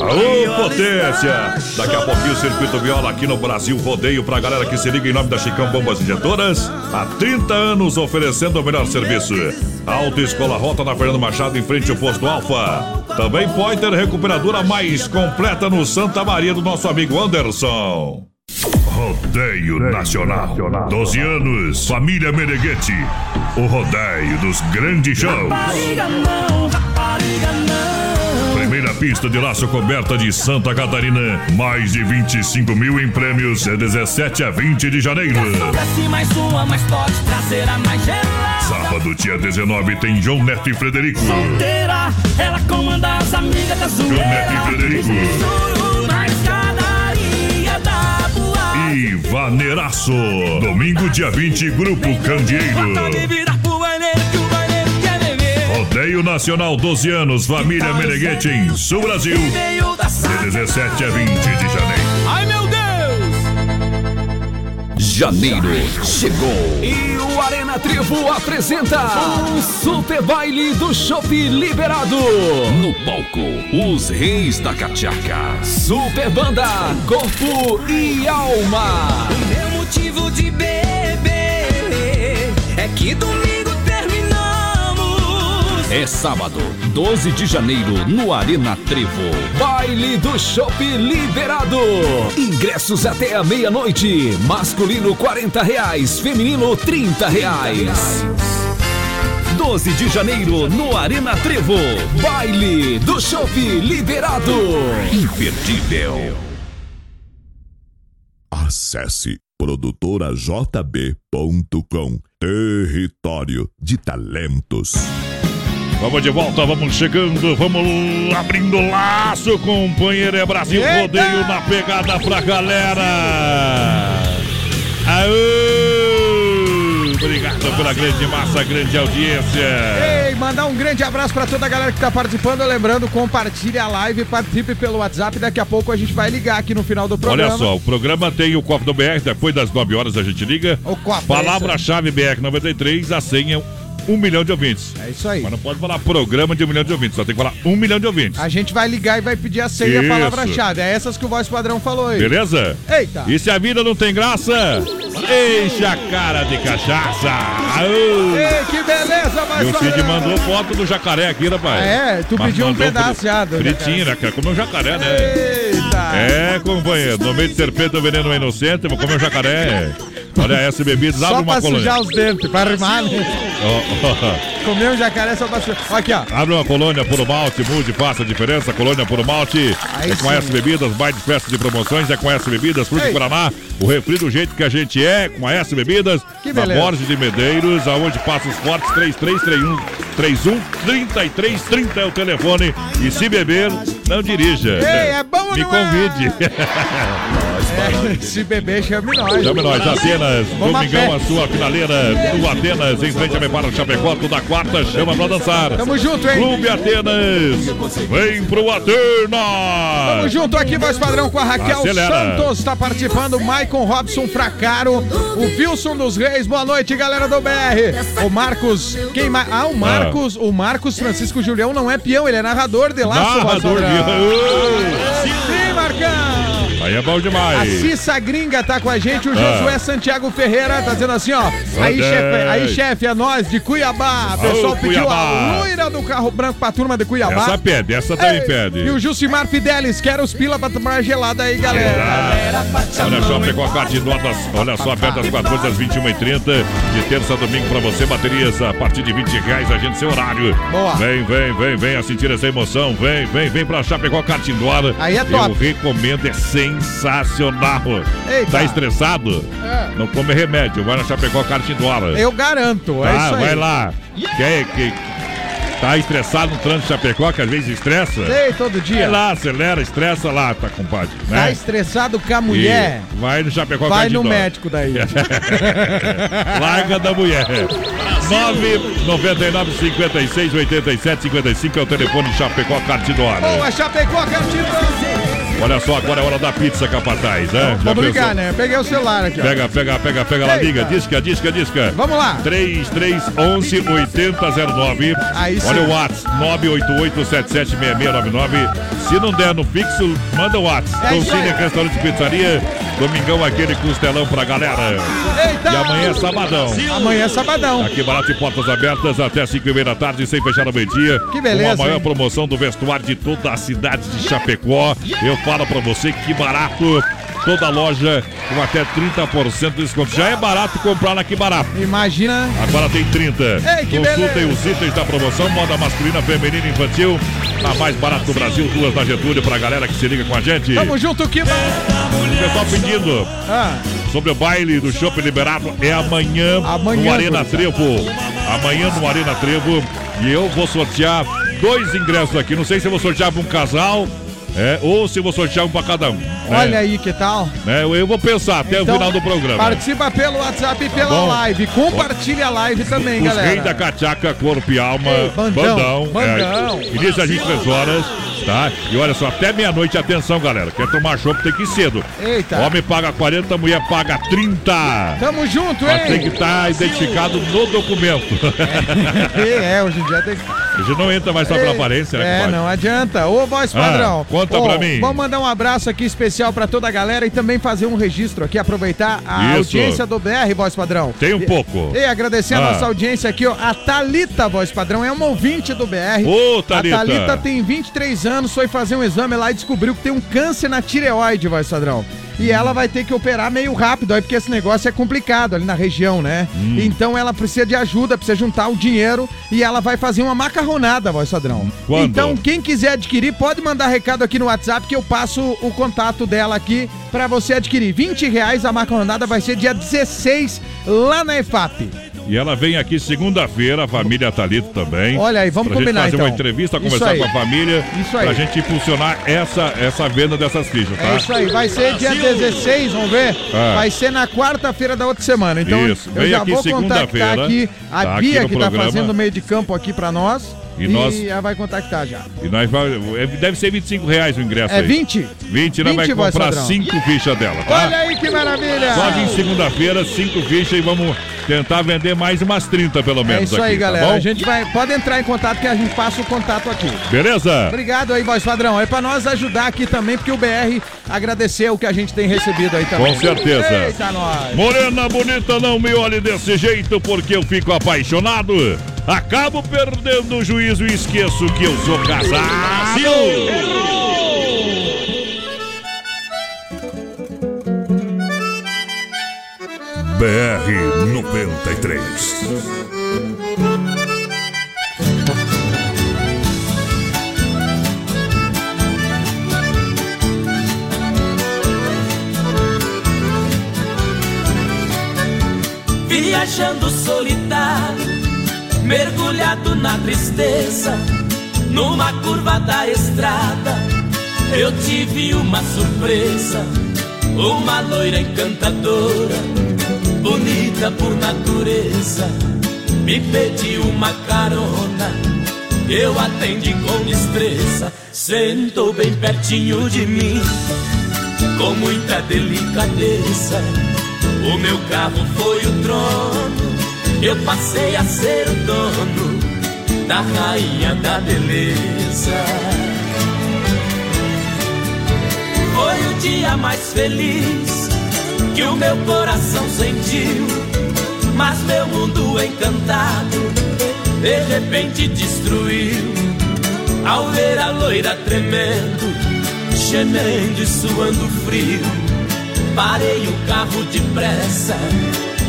Alô, potência! Daqui a pouquinho o Circuito Viola aqui no Brasil Rodeio pra galera que se liga em nome da Chicão Bombas Injetoras. Há 30 anos oferecendo o melhor serviço. Autoescola Rota na Fernando Machado em frente ao posto Alfa. Também Pointer Recuperadora mais completa no Santa Maria do nosso amigo Anderson. Rodeio Nacional. 12 anos, família Meneghete. O rodeio dos grandes shows. Rapariga não, rapariga não. Primeira pista de laço coberta de Santa Catarina. Mais de 25 mil em prêmios. De 17 a 20 de janeiro. Mais uma, pode trazer a mais. Sábado, dia 19, tem João Neto e Frederico. Solteira, ela comanda as amigas da João Neto e Frederico. E Vaneiraço. Domingo, dia 20, Grupo Candeeiro. Rodeio Nacional 12 anos, família Meneghete em Sul Brasil. De 17 a 20 de janeiro. Ai meu Deus! Janeiro chegou. E o Arena Trevo apresenta o Super Baile do Shopping Liberado. No palco, os reis da cachaca. Super Banda, Corpo e Alma. Meu motivo de beber é que terminamos. É sábado, 12 de janeiro, no Arena Trevo. Baile do Shopping Liberado. Ingressos até a meia-noite. Masculino 40 reais, feminino 30 reais. 12 de janeiro, no Arena Trevo. Baile do Shopping Liberado. Imperdível. Acesse produtorajb.com. Território de talentos. Vamos de volta, vamos chegando, vamos abrindo laço, companheiro. É Brasil Eita! Rodeio na pegada pra galera. Aô! Obrigado pela grande massa, grande audiência. Ei, mandar um grande abraço pra toda a galera que tá participando. Lembrando, compartilhe a live, participe pelo WhatsApp. Daqui a pouco a gente vai ligar aqui no final do programa. Olha só, o programa tem o Copo do BR, depois das 9 horas a gente liga. O Palavra-chave BR93, a senha um milhão de ouvintes. É isso aí. Mas não pode falar programa de um milhão de ouvintes, só tem que falar um milhão de ouvintes. A gente vai ligar e vai pedir a senha e a palavra-chave. É essas que o voz padrão falou aí. Beleza? Eita. E se a vida não tem graça, enche a cara de cachaça. Aô! Ei, que beleza, E voz o Cid mandou foto do jacaré aqui, rapaz. É, tu Mas pediu um pedaço já Fritinho, né? Quer comer um jacaré, né? Eita. É, companheiro. No meio de serpente, o veneno é inocente. Vou comer um jacaré. Olha, S Bebidas, abre Só uma pra colônia. sujar os dentes, pra armar, né? Ó, ó. Comer um jacaré só pra sujar. Aqui, ó. Abre uma colônia por malte, mude, faça a diferença. Colônia por malte. Aí é com sim. S Bebidas, mais de festas de promoções. É com S Bebidas, Fruto Ei. Guaraná. O refri do jeito que a gente é, com a S Bebidas. Que na beleza. Borges de Medeiros, aonde passa os fortes. 3331 31 33 30 é o telefone. E se beber, não dirija. Ei, é bom Me não é? convide. É, se beber, chame nós. Chame nós, Atenas, Vamos a Domingão, pé. a sua finaleira do Atenas, em frente a Mepara Chapecó, toda quarta, chama pra dançar. Tamo junto, hein? Clube Atenas, vem pro Atenas! Tamo junto aqui, voz padrão, com a Raquel Acelera. Santos. Tá participando, Maicon Robson Fracaro, o Wilson dos Reis. Boa noite, galera do BR. O Marcos. Quem mais? Ah, o Marcos. O Marcos Francisco Julião não é peão, ele é narrador de laço, voz Narrador padrão. Sim, Marcão. Aí é bom A demais. Cissa Gringa tá com a gente, o Ah. Josué Santiago Ferreira tá dizendo assim, ó. Aí, chefe, aí, chefe, é nós de Cuiabá. O pessoal Ô, pediu Cuiabá. a loira do carro branco pra turma de Cuiabá. Essa pede, essa também Ei, pede. E o Jucimar Fidelis, quer os pila pra tomar gelada aí, galera. Olha só, pegou a carte de notas. Olha só, aberta às 14 às 21h30. De terça a domingo pra você, baterias a partir de 20 reais, agende seu horário. Boa. Vem, vem, vem, vem a sentir essa emoção. Vem, vem, vem pra Chapecó Kart Indoor. Aí é top. Eu recomendo, é sensacional. Eita. Tá estressado? É. Não come remédio, vai na Chapecó Kart Indoor. Eu garanto, é Tá, isso aí. vai lá. Quer que tá estressado no trânsito de Chapecó, que às vezes estressa? Sei, todo dia. Vai lá, acelera, estressa lá, tá, compadre. Tá Né? estressado com a mulher? E vai no Chapecó Vai no médico daí. *laughs* Larga da mulher. 999 56 87 55 é o telefone Chapecó Cartidora. Boa, Chapecó, Cartidora. Olha só, agora é hora da pizza capataz, né? Ligar, pensou? né? Peguei o celular aqui, ó. Pega, pega, pega, pega lá, Eita. liga, disca, disca, disca. Vamos lá. 3311 8009. Aí sim. Olha o WhatsApp, 988776699. Se não der no fixo, manda o WhatsApp. É aí. Restaurante Pizzaria. Domingão aquele costelão pra galera. Eita! E amanhã é sabadão. Amanhã é sabadão. Aqui barato e portas abertas até 5 e meia da tarde, sem fechar ao meio-dia. Que beleza, Com a maior hein? promoção do vestuário de toda a cidade de Chapecó. Eu falo pra você que barato. Toda loja com até 30% de desconto. Já é barato comprar na Que Barato. Imagina. Agora tem 30. Ei, que Consultem beleza. os itens da promoção, moda masculina, feminina e infantil. A mais barata do Brasil, duas na Getúlio, pra galera que se liga com a gente. Tamo junto, que O pessoal pedindo Ah, sobre o baile do Shopping Liberado é amanhã, Amanhã, no Arena. Trevo. Amanhã no Arena Trevo. E eu vou sortear dois ingressos aqui. Não sei se eu vou sortear para um casal é, ou se eu vou sortear um para cada um. Né? olha aí que tal. Né, eu- vou pensar até Então, o final do programa. Participa pelo WhatsApp e pela bom? live. Compartilha a live também, Os galera. reis da cachaca, corpo e alma, Ei, bandão, bandão. É, início às 23 horas, tá? E olha só, até meia-noite, atenção, galera. Quer tomar chopp, tem que ir cedo. Eita. Homem paga 40, mulher paga 30. Tamo junto, Mas tem que hein? estar identificado no documento. *laughs* é, hoje em dia tem que. A gente não entra mais só pela aparência, né, É, não adianta. Ô, voz Ah, padrão. conta Ô, pra mim. Vamos mandar um abraço aqui especial pra toda a galera e também fazer um registro aqui, aproveitar a Isso. audiência do BR, voz padrão. Tem um pouco. E agradecer a Ah. nossa audiência aqui, ó. A Thalita, voz padrão, é uma ouvinte do BR. Ô, Thalita. A Thalita tem 23 anos, foi fazer um exame lá e descobriu que tem um câncer na tireoide, voz padrão. E ela vai ter que operar meio rápido aí, porque esse negócio é complicado ali na região, né? Hum. Então ela precisa de ajuda, precisa juntar o dinheiro e ela vai fazer uma macarronada, voz padrão. Quando? Então, quem quiser adquirir, pode mandar recado aqui no WhatsApp que eu passo o contato dela aqui pra você adquirir. 20 reais a macarronada vai ser dia 16 lá na EFAP. E ela vem aqui segunda-feira, a família Thalito também. Olha aí, vamos pra combinar, gente fazer então. uma entrevista, conversar com a família. Isso aí. Pra gente impulsionar essa, essa venda dessas fichas, tá? É isso aí, vai ser dia 16, vamos ver? Ah. Vai ser na quarta-feira da outra semana. Então Isso, eu vem já aqui vou contactar segunda-feira, aqui a tá, Bia, aqui que tá programa. fazendo o meio de campo aqui pra nós. E nós- ela vai contactar já. E nós vai, é, deve ser 25 reais o ingresso É aí. 20? 20, nós 20, vai comprar padrão. 5 fichas dela, tá? Olha aí que maravilha! Só vir segunda-feira, 5 fichas e vamos tentar vender mais umas 30 pelo É menos isso aí, aqui, galera. tá a gente vai. Pode entrar em contato que a gente passa o contato aqui. Beleza? Obrigado aí, voz padrão. É pra nós ajudar aqui também, porque o BR agradecer o que a gente tem recebido aí também. Com certeza. Eita, nós. Morena bonita, não me olhe desse jeito porque eu fico apaixonado. Acabo perdendo o juízo e esqueço que eu sou casado. BR 93. Viajando solitário, mergulhado na tristeza, numa curva da estrada, eu tive uma surpresa. Uma loira encantadora, bonita por natureza, me pediu uma carona. Eu atendi com destreza, sentou bem pertinho de mim, com muita delicadeza. O meu carro foi o trono, eu passei a ser o dono da rainha da beleza. Foi o dia mais feliz que o meu coração sentiu, mas meu mundo encantado de repente destruiu. Ao ver a loira tremendo, gemendo e suando frio, parei o carro depressa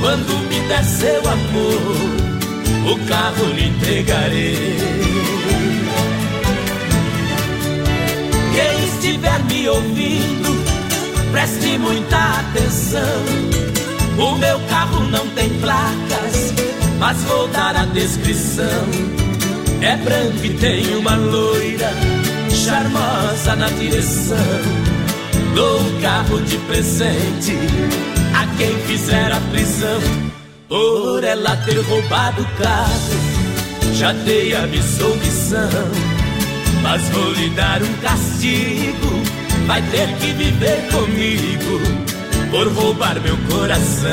Quando me der seu amor, o carro lhe entregarei. Quem estiver me ouvindo, preste muita atenção. O meu carro não tem placas, mas vou dar a descrição. É branco e tem uma loira, charmosa na direção. Dou um carro de presente quem fizer a prisão por ela ter roubado o carro. Já dei a missão mas vou lhe dar um castigo. Vai ter que viver comigo por roubar meu coração.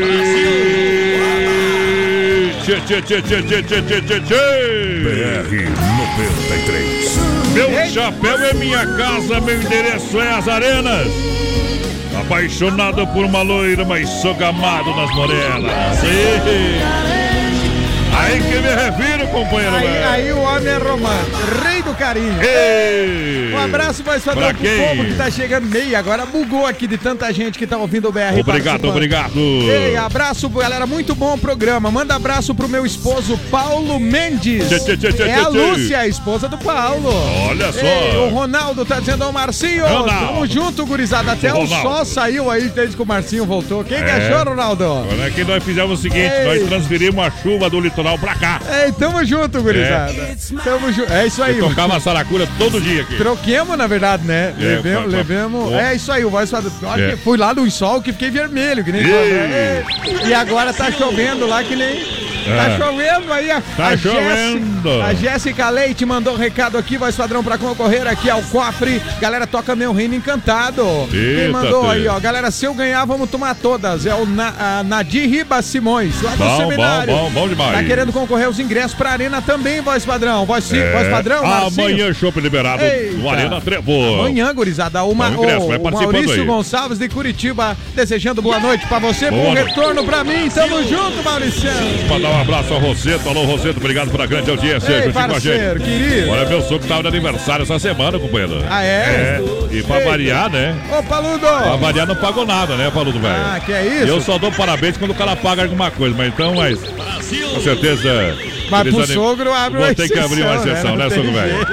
Brasil! Tchê, tchê, tchê, tchê, tchê, tchê, tchê, tchê. BR 93 meu chapéu é minha casa, meu endereço é as arenas. Apaixonado por uma loira, mas sou gamado nas morelas. Sim. Aí que me refiro, companheiro. Aí, aí o homem é romântico, rei do carinho. Ei! Um abraço mais Pra quem? povo que tá chegando meio. Agora bugou aqui de tanta gente que tá ouvindo o BR. Obrigado, obrigado. Ei, abraço, galera. Muito bom o programa. Manda abraço pro meu esposo Paulo Mendes. Tchê, tchê, tchê, tchê, é a. Lúcia, a esposa do Paulo. Olha só. Ei, o Ronaldo tá dizendo ao Marcinho. Ronaldo. Tamo junto, gurizada. Até O o, sol saiu aí desde que o Marcinho voltou. Quem que É. achou, Ronaldo? É que nós fizemos o seguinte, Ei. nós transferimos a chuva do litoral pra cá. Ei, tamo junto, gurizada. Tamo junto. É isso aí. Eu tocava saracura todo dia aqui. Troquemos, na verdade, né? É, levemos, fa- levemos. Ó. É isso aí, o voz faz. É. fui lá no sol que fiquei vermelho, que nem. Ei. É. E agora tá chovendo lá que nem. Tá É. chovendo aí, a, Tá a chovendo. Jéssica- A Jéssica Leite mandou um recado aqui, voz padrão, pra concorrer aqui ao cofre. Galera, toca meu reino encantado. Quem Eita, mandou Tê. aí, ó? Galera, se eu ganhar, vamos tomar todas. É o Na, a Nadir Ribas Simões, lá do Bom, seminário. bom, bom, bom demais. Tá querendo concorrer aos ingressos pra Arena também, voz padrão. Voz, É. voz padrão, Marcinho. Amanhã, chopp liberado Eita. no Arena Trevo. Amanhã, gurizada, uma, o ingresso, o, vai o Maurício aí. Gonçalves de Curitiba desejando boa noite pra você, Boa bom noite. retorno pra mim. Tamo junto, Maurício. Um abraço ao Roseto. Alô, Roseto, obrigado pela grande audiência. Ei, juntinho com a parceiro, gente. querido. Olha, meu sogro tava de aniversário essa semana, companheiro. Ah, é? E pra Eita. variar, né? Ô, Paludo! Pra variar não pagou nada, né, Paludo, velho? Ah, que é isso? Eu só dou parabéns quando o cara paga alguma coisa, mas então, mas. Com certeza. Mas pro sogro abre Vou uma ter que abrir uma exceção, exceção, né? né, sogro velho?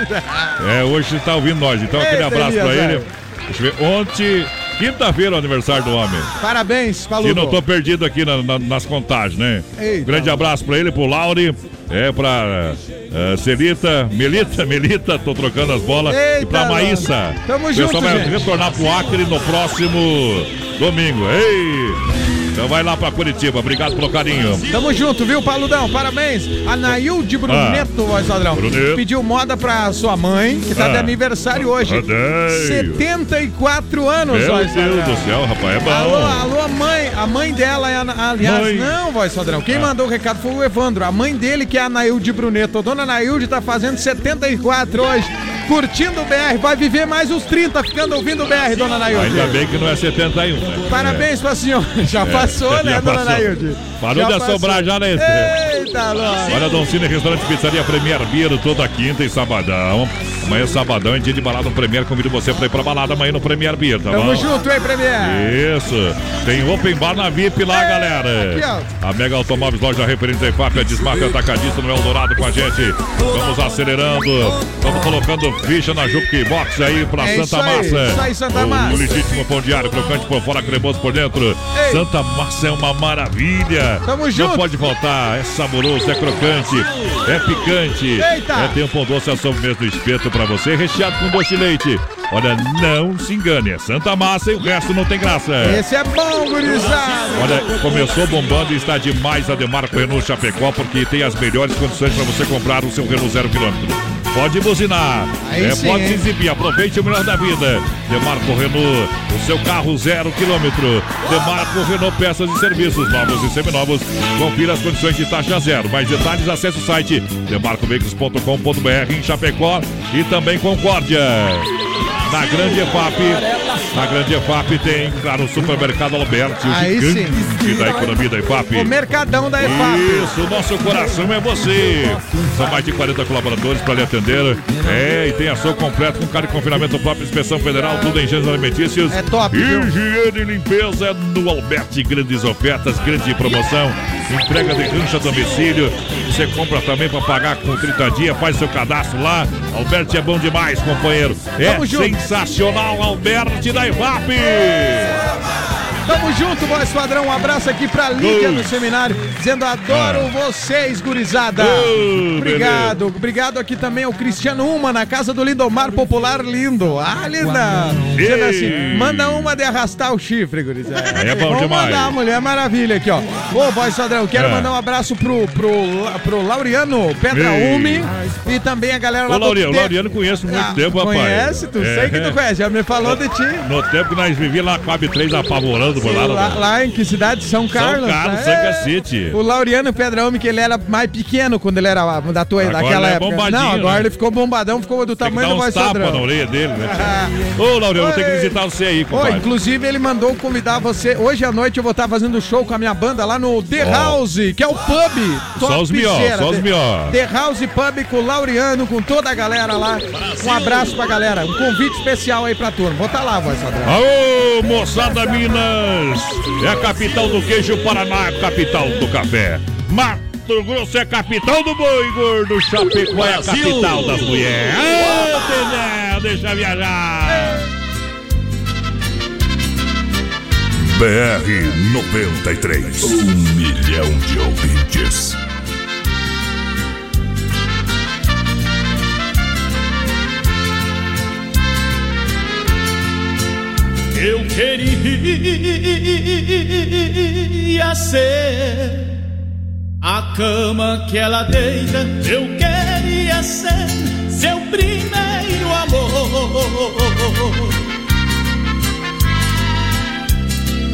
É, hoje ele tá ouvindo nós, então aquele abraço pra Elias, ele. Deixa eu ver. Ontem, quinta-feira, é o aniversário do homem. Parabéns, Paludo. E não tô perdido aqui na- na- nas contagens, né? Eita. Grande abraço pra ele, pro Lauri, é, pra eh, Celita, Melita, *laughs* Melita, tô trocando as bolas. e pra Eita, Maísa. Tamo O pessoal junto, vai gente. retornar pro Acre no próximo domingo. Ei! Então vai lá pra Curitiba. Obrigado pelo carinho. Tamo junto, viu, Paludão? Parabéns. A Nailde Bruneto, voz padrão. Bruneto. Pediu moda pra sua mãe, que tá Ah. de aniversário hoje. Adeus. 74 anos, Meu voz Deus padrão. do céu, rapaz, é bom. Alô, alô, mãe. A mãe dela é a. Aliás, Mãe. não, voz padrão. Quem Ah. mandou o recado foi o Evandro. A mãe dele, que é a Nailde Bruneto. A dona Nailde tá fazendo 74 hoje. Curtindo o BR. Vai viver mais uns 30 ficando ouvindo o BR, dona Nailde. Ainda bem que não é 71, né? Parabéns pra senhora. *laughs* Já É, passou, já né, dona passou. Nailde? Parou de assobrar já, né? Eita, nós. Olha, Don Cine, restaurante Pizzaria Premier Beer, toda quinta e sabadão. Amanhã é sabadão, é dia de balada no Premier. Convido você pra ir pra balada amanhã no Premier Beer, tá Tamo bom? junto, hein, Premier? Isso. Tem open bar na VIP lá, galera. aqui, A Mega Automóveis, loja referente da IFAP, a Desmarca Atacadista no Eldorado com a gente. Vamos acelerando. Vamos colocando ficha na Jukebox aí pra É Santa aí, Massa. aí, Santa o, Massa. O legítimo pão diário, crocante por fora, cremoso por dentro. Santa Massa é uma maravilha. Tamo Não junto. pode faltar. É saboroso, é crocante, é picante. Eita. É, tem um pão doce, a sobremesa do espeto pra você, recheado com doce de leite. Olha, não se engane, é Santa Massa e o resto não tem graça. Esse é bom, gurizada. Olha, começou bombando e está demais a Demarco Renault Chapecó, porque tem as melhores condições para você comprar o seu Renault zero quilômetro. Pode buzinar, Aí é, sim, pode se hein? exibir, aproveite o melhor da vida. Demarco Renault, o seu carro zero quilômetro. Demarco Renault Peças e Serviços, novos e seminovos. Confira as condições de taxa zero. Mais detalhes, acesse o site demarcoveículos.com.br em Chapecó e também Concórdia. Na Grande EFAP, na Grande EFAP tem, claro, o supermercado Alberti, o Aí gigante da economia da EFAP. O Mercadão da EFAP. Isso, o nosso coração é você. São mais de 40 colaboradores para lhe atender. É, e tem ação completa com cara de confinamento próprio, inspeção federal, tudo em gêneros alimentícios. É top? Higiene e limpeza no Alberti. Grandes ofertas, grande promoção. Entrega de rancho a domicílio. Você compra também para pagar com 30 dias. Faz seu cadastro lá. Alberti é bom demais, companheiro. É Tamo junto. Sensacional, Alberti da IVAP. Tamo junto, voz padrão. Um abraço aqui pra Lídia no seminário, dizendo adoro vocês, gurizada. Obrigado. Obrigado aqui também ao Cristiano Uma, na casa do Lindomar Popular Lindo. Ah, linda. Dizendo assim, manda uma de arrastar o chifre, gurizada. É bom Vamos demais. mandar a Mulher Maravilha aqui, ó. Ô, voz padrão, quero É. mandar um abraço pro, pro, pro Laureano Pedra. Umi e também a galera lá Ô, Laureano, o Te- Laureano conheço muito Ah, tempo, rapaz. Conhece? Tu É. sei que tu conhece, já me falou de ti. No tempo que nós vivíamos lá, Coab 3 apavorando por lá. Lá, né? lá em que cidade? São Carlos. Carlos, né? Sanga City. O Laureano Pedra Homem, que ele era mais pequeno quando ele era da tua, Agora daquela é época. Não, agora né? ele ficou bombadão, ficou do Tem tamanho do voz padrão. na orelha dele, né? *laughs* Ô, Laureano, ter que visitar você aí, Ô, compadre. inclusive ele mandou convidar você. Hoje à noite eu vou estar fazendo show com a minha banda lá no The Ó. House, que é o pub. Só os mió, só os mió. The House Pub com o Laureano, com toda a galera lá. Um abraço pra galera. Um convite especial aí pra turma. Vou estar lá, voz padrão. Aô, moçada Minas! É a capital do queijo, Paraná é a capital do café. Mato Grosso é a capital do boi gordo, Chapecó é a capital das mulheres. Ô, Tenel, deixa viajar! BR 93. Um milhão de ouvintes. Eu queria ser a cama que ela deita. Eu queria ser seu primeiro amor.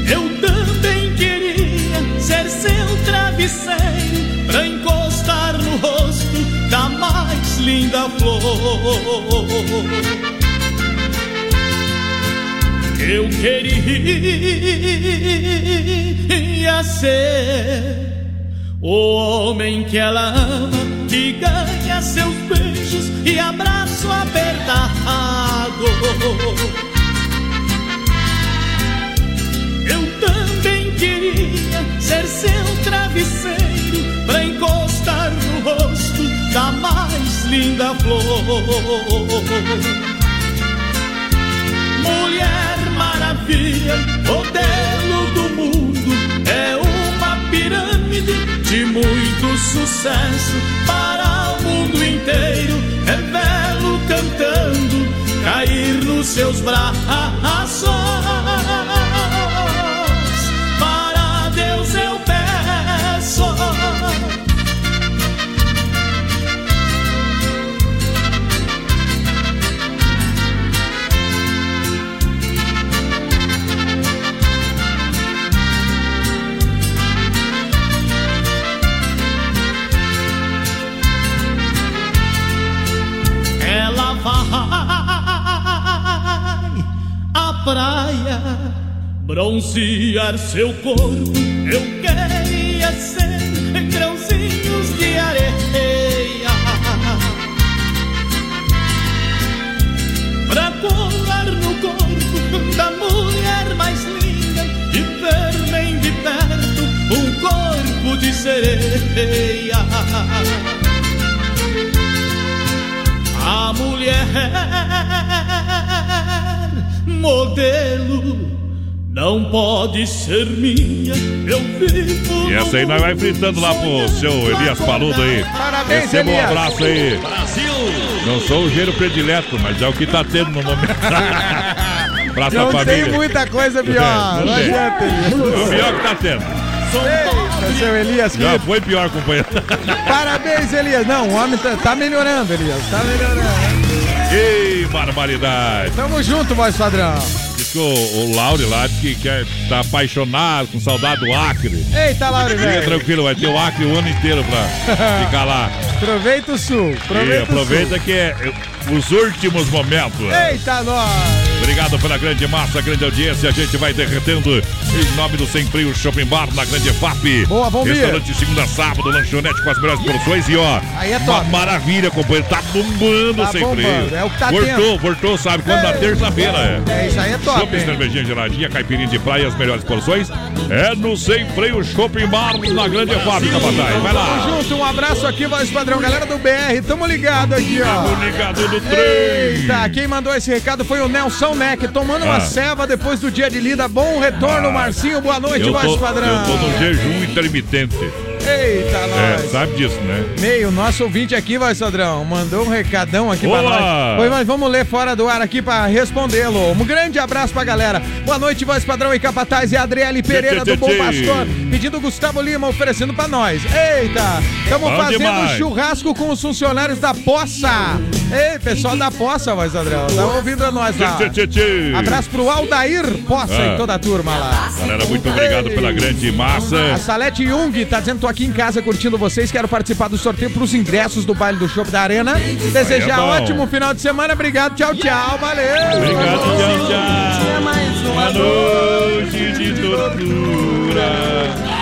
Eu também queria ser seu travesseiro pra encostar no rosto da mais linda flor. Eu queria ser o homem que ela ama, que ganha seus beijos e abraço apertado. Eu também queria ser seu travesseiro pra encostar no rosto da mais linda flor. Mulher maravilha, modelo do mundo, é uma pirâmide de muito sucesso para o mundo inteiro. Revelo cantando, cair nos seus braços. Bronzear seu corpo. Eu queria ser grãozinhos de areia pra colar no corpo da mulher mais linda e ver bem de perto um corpo de sereia. A mulher modelo não pode ser minha. Eu vivo. E essa aí nós vai fritando lá pro seu Elias Paludo aí. Parabéns, Receba um abraço aí. Não sou o gênero predileto, mas é o que tá tendo no momento. *laughs* À Não família. tem muita coisa pior. É, não adianta. O pior que tá tendo. Eita, seu Elias, Já querido. foi pior, companheiro. *laughs* Parabéns, Elias. Não, o homem tá, tá melhorando, Elias. Tá melhorando. Ei, barbaridade. Tamo junto, voz padrão. Que o, o Lauri lá diz que quer, tá apaixonado, com saudade do Acre. Eita, Fica velho. tranquilo, vai ter o Acre o ano inteiro pra *laughs* ficar lá. Aproveita o sul. E Aproveita, aproveita que é os últimos momentos. sul. Eita, nós. Obrigado pela grande massa, grande audiência. A gente vai derretendo em nome do Sem Frio Shopping Bar na Grande FAP. Boa, bom dia. Restaurante segunda a sábado, lanchonete com as melhores porções. E ó, Aí é uma top. maravilha, companheiro. Tá bombando Tá Sem bombando, Frio. é o que tá voltou, tendo. voltou, sabe quando? Na Ei. terça-feira. É. É, isso aí é top, Shopping, hein? cervejinha geladinha, caipirinha de praia, as melhores porções. É no Sem Freio Shopping Bar na Grande FAP, Capataz. Vai lá. Tamo junto, um abraço aqui, voz padrão. Galera do BR, tamo ligado aqui, ó. Tamo ligado no trem. Eita, quem mandou esse recado foi o Nelson Neck, tomando uma Ah. ceva depois do dia de lida. Bom retorno, Marcinho. Boa noite, tô, padrão. eu tô no jejum intermitente. Eita, É, nós. sabe disso, né? Meio, nosso ouvinte aqui, voz padrão, mandou um recadão aqui pra Boa! nós. Pois nós vamos ler fora do ar aqui pra respondê-lo. Um grande abraço pra galera. Boa noite, voz padrão e capataz e Adriele Pereira Tchê, tchê, do Bom. Pastor, pedindo Gustavo Lima oferecendo pra nós. Eita, estamos fazendo demais. churrasco com os funcionários da Poça. Ei, pessoal da Poça, voz padrão, tá ouvindo nós lá. Tchê, tchê, tchê. Abraço pro Aldair Poça Ah. e toda a turma lá. Galera, muito obrigado pela grande A massa. Salete Jung tá dizendo, tô aqui em casa curtindo vocês, quero participar do sorteio pros ingressos do baile do Shopping da Arena. Desejar é ótimo final de semana, obrigado, tchau, tchau, valeu! Obrigado, tchau, tchau. Uma noite de tortura.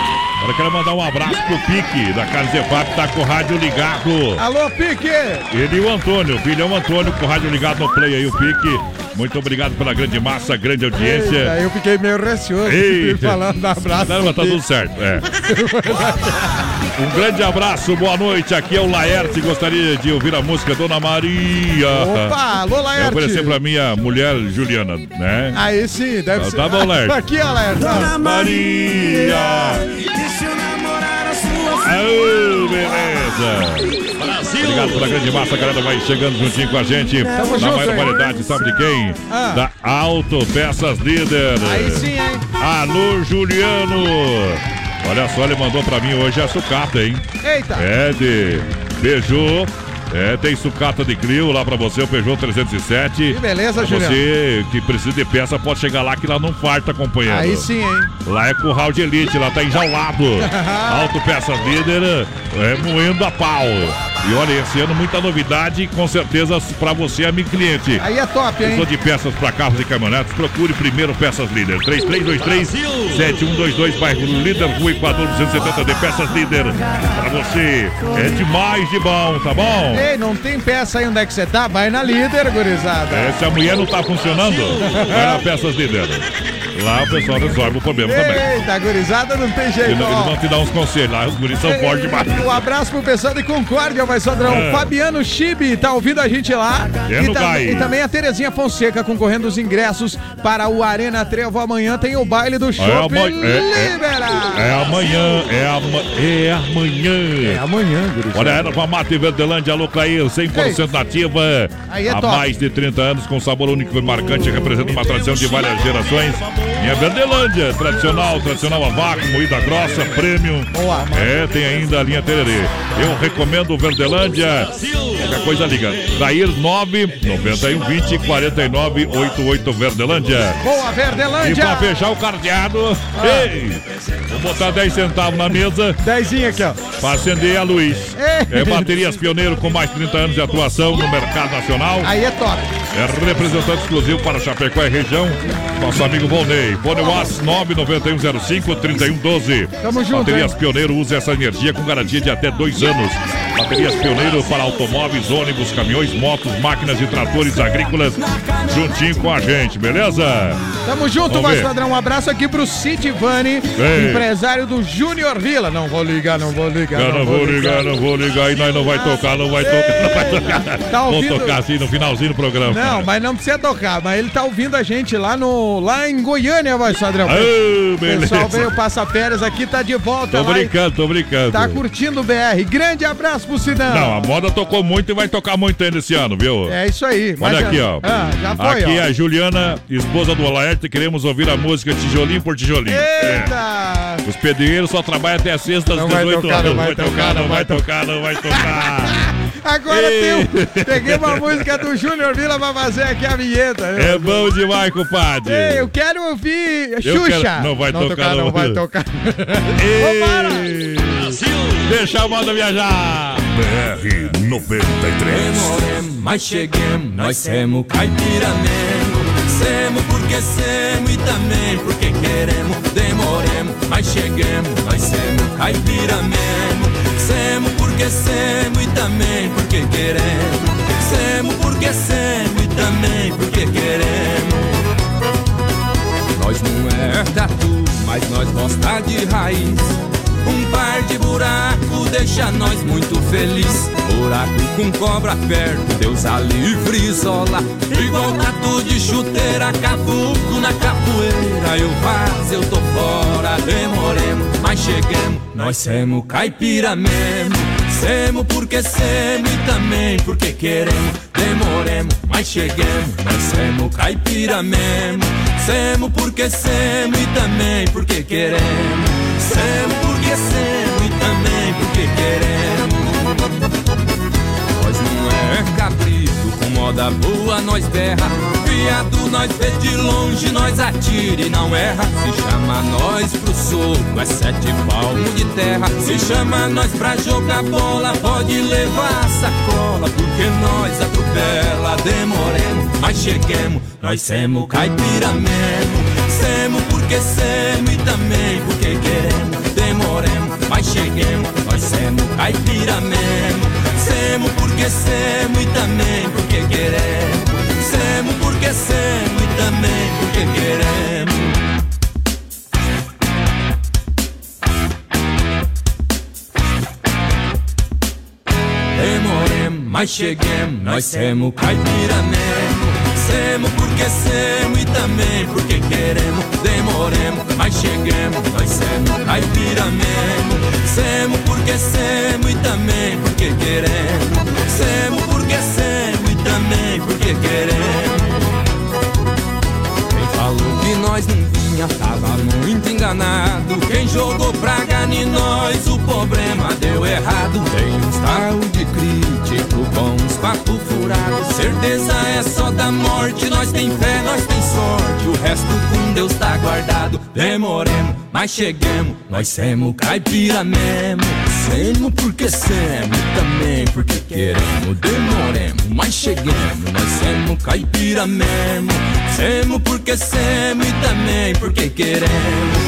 Agora quero mandar um abraço pro Pique, da Zefap, que tá com o rádio ligado. Alô, Pique! Ele e o Antônio, o filhão Antônio, com o rádio ligado no play aí, o Pique. Muito obrigado pela grande massa, grande audiência. Eita, eu fiquei meio receoso *laughs* falando da abraço. Não, mas tá tudo certo, é. Um grande abraço, boa noite. Aqui é o Laerte. Gostaria de ouvir a música Dona Maria. Opa, alô, Eu Laerte! oferecer pra minha mulher Juliana, né? Aí sim, deve Tá- ser. tá bom, Laerte. Aqui, ó, Laerte. ó. Maria! Aô, beleza! Obrigado pela grande massa, a galera vai chegando juntinho com a gente. Tamo Na junto, maior hein? variedade, sabe de quem? Ah. Da Auto Peças Líder. Aí sim, hein? Alô, Juliano! Olha só, ele mandou pra mim hoje a sucata, hein? Eita! É de Peugeot. É, tem sucata de Clio lá pra você, o Peugeot 307. Que beleza, Pra Juliano. Você que precisa de peça, pode chegar lá que lá não farta, companheiro. Aí sim, hein? Lá é curral de elite, lá tá enjaulado. *laughs* Auto Peças Líder, é moendo a pau. E olha, esse ano muita novidade, com certeza para você, amigo cliente. Aí é top, hein? Sou de peças para carros e caminhonetes, procure primeiro Peças Líder. 3323-7122, bairro Líder, Rua Equador 270 de Peças Líder. Para você, é demais de bom, tá bom? Ei, não tem peça aí onde é que você tá? Vai na líder, gurizada. É, se a mulher não tá funcionando, vai na Peças Líder. Lá o pessoal resolve o problema também. Eita, gurizada, não tem jeito. Eles ó. vão te dar uns conselhos lá, os guris são fortes demais. Um abraço pro pessoal de Concórdia, vai Sodrão. É. Fabiano Chibi tá ouvindo a gente lá. É E, Gai. e também a Terezinha Fonseca concorrendo os ingressos para o Arena Trevo. Amanhã tem o baile do É, Shopping ama- é, Libera. é, é amanhã, é, ama, é amanhã. É amanhã, gurizada. Olha, Mata e Verdelândia, alô Clair, 100% nativa. Aí é Há top. mais de 30 anos, com sabor único e marcante, representa uma tradição de várias gerações. E a Verdelândia, tradicional, tradicional a vácuo, moída grossa, premium. Boa, É, tem ainda a linha Tererê. Eu recomendo o Verdelândia. Qualquer coisa liga. Dair 991 20 49 88 Verdelândia. Boa, E Verdelândia. pra fechar o cardeado, Ah. ei, vou botar 10 centavos na mesa. Dezinho aqui, ó. Pra acender a luz. Ei. É baterias pioneiro com mais de 30 anos de atuação no mercado nacional. Aí é top. É representante exclusivo para Chapecó e região. Nosso amigo Volney. Fone Was 99105-3112. Tamo junto, Baterias hein? Pioneiro usa essa energia com garantia de até dois anos. Baterias Pioneiro para automóveis, ônibus, caminhões, motos, máquinas e tratores agrícolas. Juntinho com a gente, beleza? Tamo junto, ver. padrão. Um abraço aqui pro Cid Vani, Ei. empresário do Júnior Vila. Não vou ligar, não vou ligar. Eu não vou ligar, não vou ligar e nós não vai tocar, não vai tocar, não vai tocar. Tá Vamos ouvindo? tocar assim no finalzinho do programa. Não, mas não precisa tocar. Mas ele tá ouvindo a gente lá no lá em Goiânia, voz padrão. Ô, O pessoal beleza. veio passar férias aqui, tá de volta Tô brincando, tô brincando. Tá curtindo o BR. Grande abraço pro. Não, a moda tocou muito e vai tocar muito ainda esse ano, viu? É isso aí. Olha já- aqui, ó. Ah, já foi, aqui é ó. a Juliana, esposa do Olaerte, queremos ouvir a música Tijolinho por Tijolinho. É. Eita! Os pedreiros só trabalham até sexta às Não vai 18 tocar, horas. não vai tocar, não vai tocar, não vai tocar. *laughs* Agora Ei. tem peguei uma música do Júnior Vila pra fazer aqui a vinheta. É bom demais, compadre. Ei, eu quero ouvir Eu Xuxa. quero- não vai tocar, não não. vai tocar. Ei. Deixa a moda viajar. BR 93. Demoremos, mas cheguemos, nós semos caipira mesmo. Semos porque semos e também porque queremos. Demoremos, mas cheguemos, nós semos caipira mesmo. Semos porque semos e também porque queremos. Semos porque semos e também porque queremos. Nós não é tatu, mas nós gosta de raiz. Um par de buraco deixa nós muito feliz. Buraco com cobra perto, Deus a livre isola. Igual tatu de chuteira, cavuco na capoeira. Eu vazo, eu tô fora, demoremos, mas cheguemos. Nós semos caipira mesmo. Semos porque semos e também porque queremos. Demoremos, mas cheguemos. Nós semos caipira mesmo. Semos porque semos e também porque queremos. Semos porque semos e também porque queremos. Nós não é cabrito, moda boa nós berra. Viado nós vê de longe, nós atira e não erra. Se chama nós pro soco, é sete palmos de terra. Se chama nós pra jogar bola, pode levar a sacola. Porque nós atropela, demoremos, mas cheguemos. Nós semos caipira mesmo. Semos porque semos e também porque queremos. Demoremos, mas cheguemos. Nós semos caipira mesmo. Semos porque semos e também porque queremos. Semos porque semos e também porque queremos. Demoremos, mas cheguemos, nós semos caipira mesmo. Semos porque semos e também porque queremos. Demoremos, mas cheguemos, nós semos caipira mesmo. Semos porque semos e também porque queremos. Semos porque semos e também porque queremos. Nós não vinha tava muito enganado. Quem jogou praga em nós, o problema deu errado. Tem uns tal de crítico com uns papo furado. Certeza é só da morte, nós tem fé, nós tem sorte. O resto com Deus tá guardado. Demoremos, mas cheguemos, nós semos caipira mesmo. Semo porque semo, também porque queremos. Demoremos, mas chegamos. Nós semo caipira mesmo. Semo porque semo também porque queremos.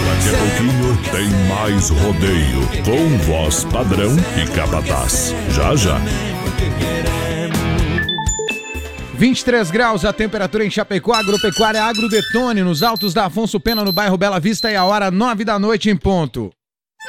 Daqui a pouquinho tem mais rodeio com voz padrão e capataz. Já já. 23 graus a temperatura em Chapecó, agropecuária Agrodetone, nos altos da Afonso Pena, no bairro Bela Vista, e a hora 9 da noite em ponto.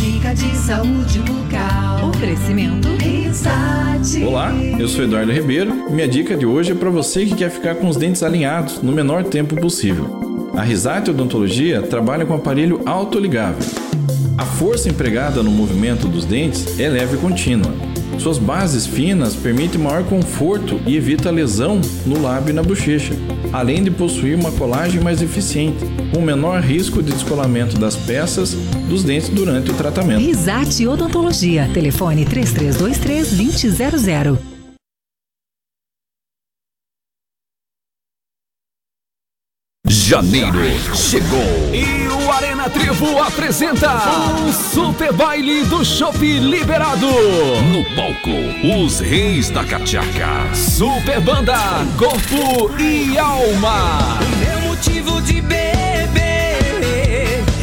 Dica de saúde bucal. Oferecimento Risate. Olá, eu sou Eduardo Ribeiro. Minha dica de hoje é para você que quer ficar com os dentes alinhados no menor tempo possível. A Risate Odontologia trabalha com aparelho autoligável. A força empregada no movimento dos dentes é leve e contínua. Suas bases finas permitem maior conforto e evita lesão no lábio e na bochecha, além de possuir uma colagem mais eficiente, com menor risco de descolamento das peças dos dentes durante o tratamento. Risate Odontologia. Telefone 3323-2000. Janeiro chegou e o Arena Trevo apresenta o Super Baile do Shopping Liberado. No palco, os reis da cachaca, Super Banda, Corpo e Alma. O meu motivo de beber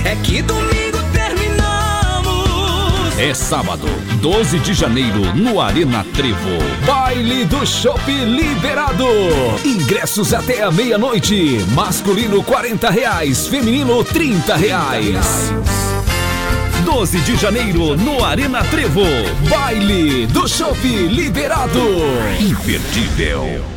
é que domingo terminamos. É sábado, 12 de janeiro, no Arena Trevo. Baile do Shopping Liberado. Ingressos até a meia-noite. Masculino 40 reais, feminino 30 reais. 12 de janeiro, no Arena Trevo. Baile do Shopping Liberado. Imperdível.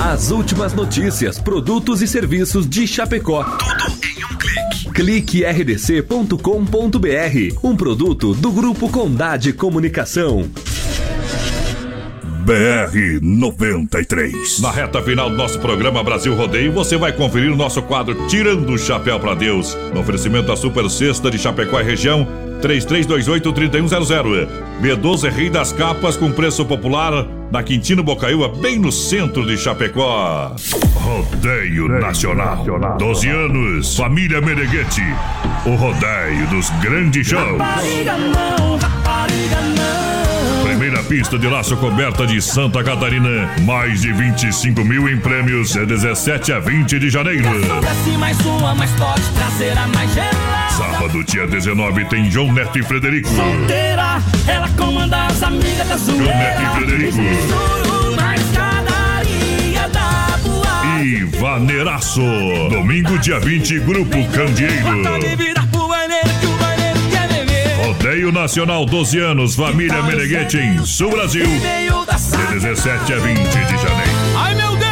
As últimas notícias, produtos e serviços de Chapecó. Tudo em um clique. Clique rdc.com.br. Um produto do Grupo Condade Comunicação. BR 93. Na reta final do nosso programa Brasil Rodeio, você vai conferir o nosso quadro Tirando o Chapéu para Deus. No oferecimento da Super Sexta de Chapecó e região, 3328-3100. B12 é Rei das Capas com preço popular na Quintino Bocaiúva, bem no centro de Chapecó. Rodeio Nacional. 12 anos, família Meneghete. O rodeio dos grandes shows. Rapariga não, rapariga não. Primeira pista de laço coberta de Santa Catarina. Mais de 25 mil em prêmios. De 17 a 20 de janeiro. Desce mais uma, mas pode trazer a mais gelada. Sábado, dia 19, tem João Neto e Frederico. Solteira, ela comanda as amigas da João Neto e zoeira. Frederico. E Vaneiraço. Domingo, dia 20, Grupo Candeeiro. Rodeio Nacional 12 anos, família Meneghete em Sul Brasil. Veio da De 17 a 20 de janeiro. Ai meu Deus!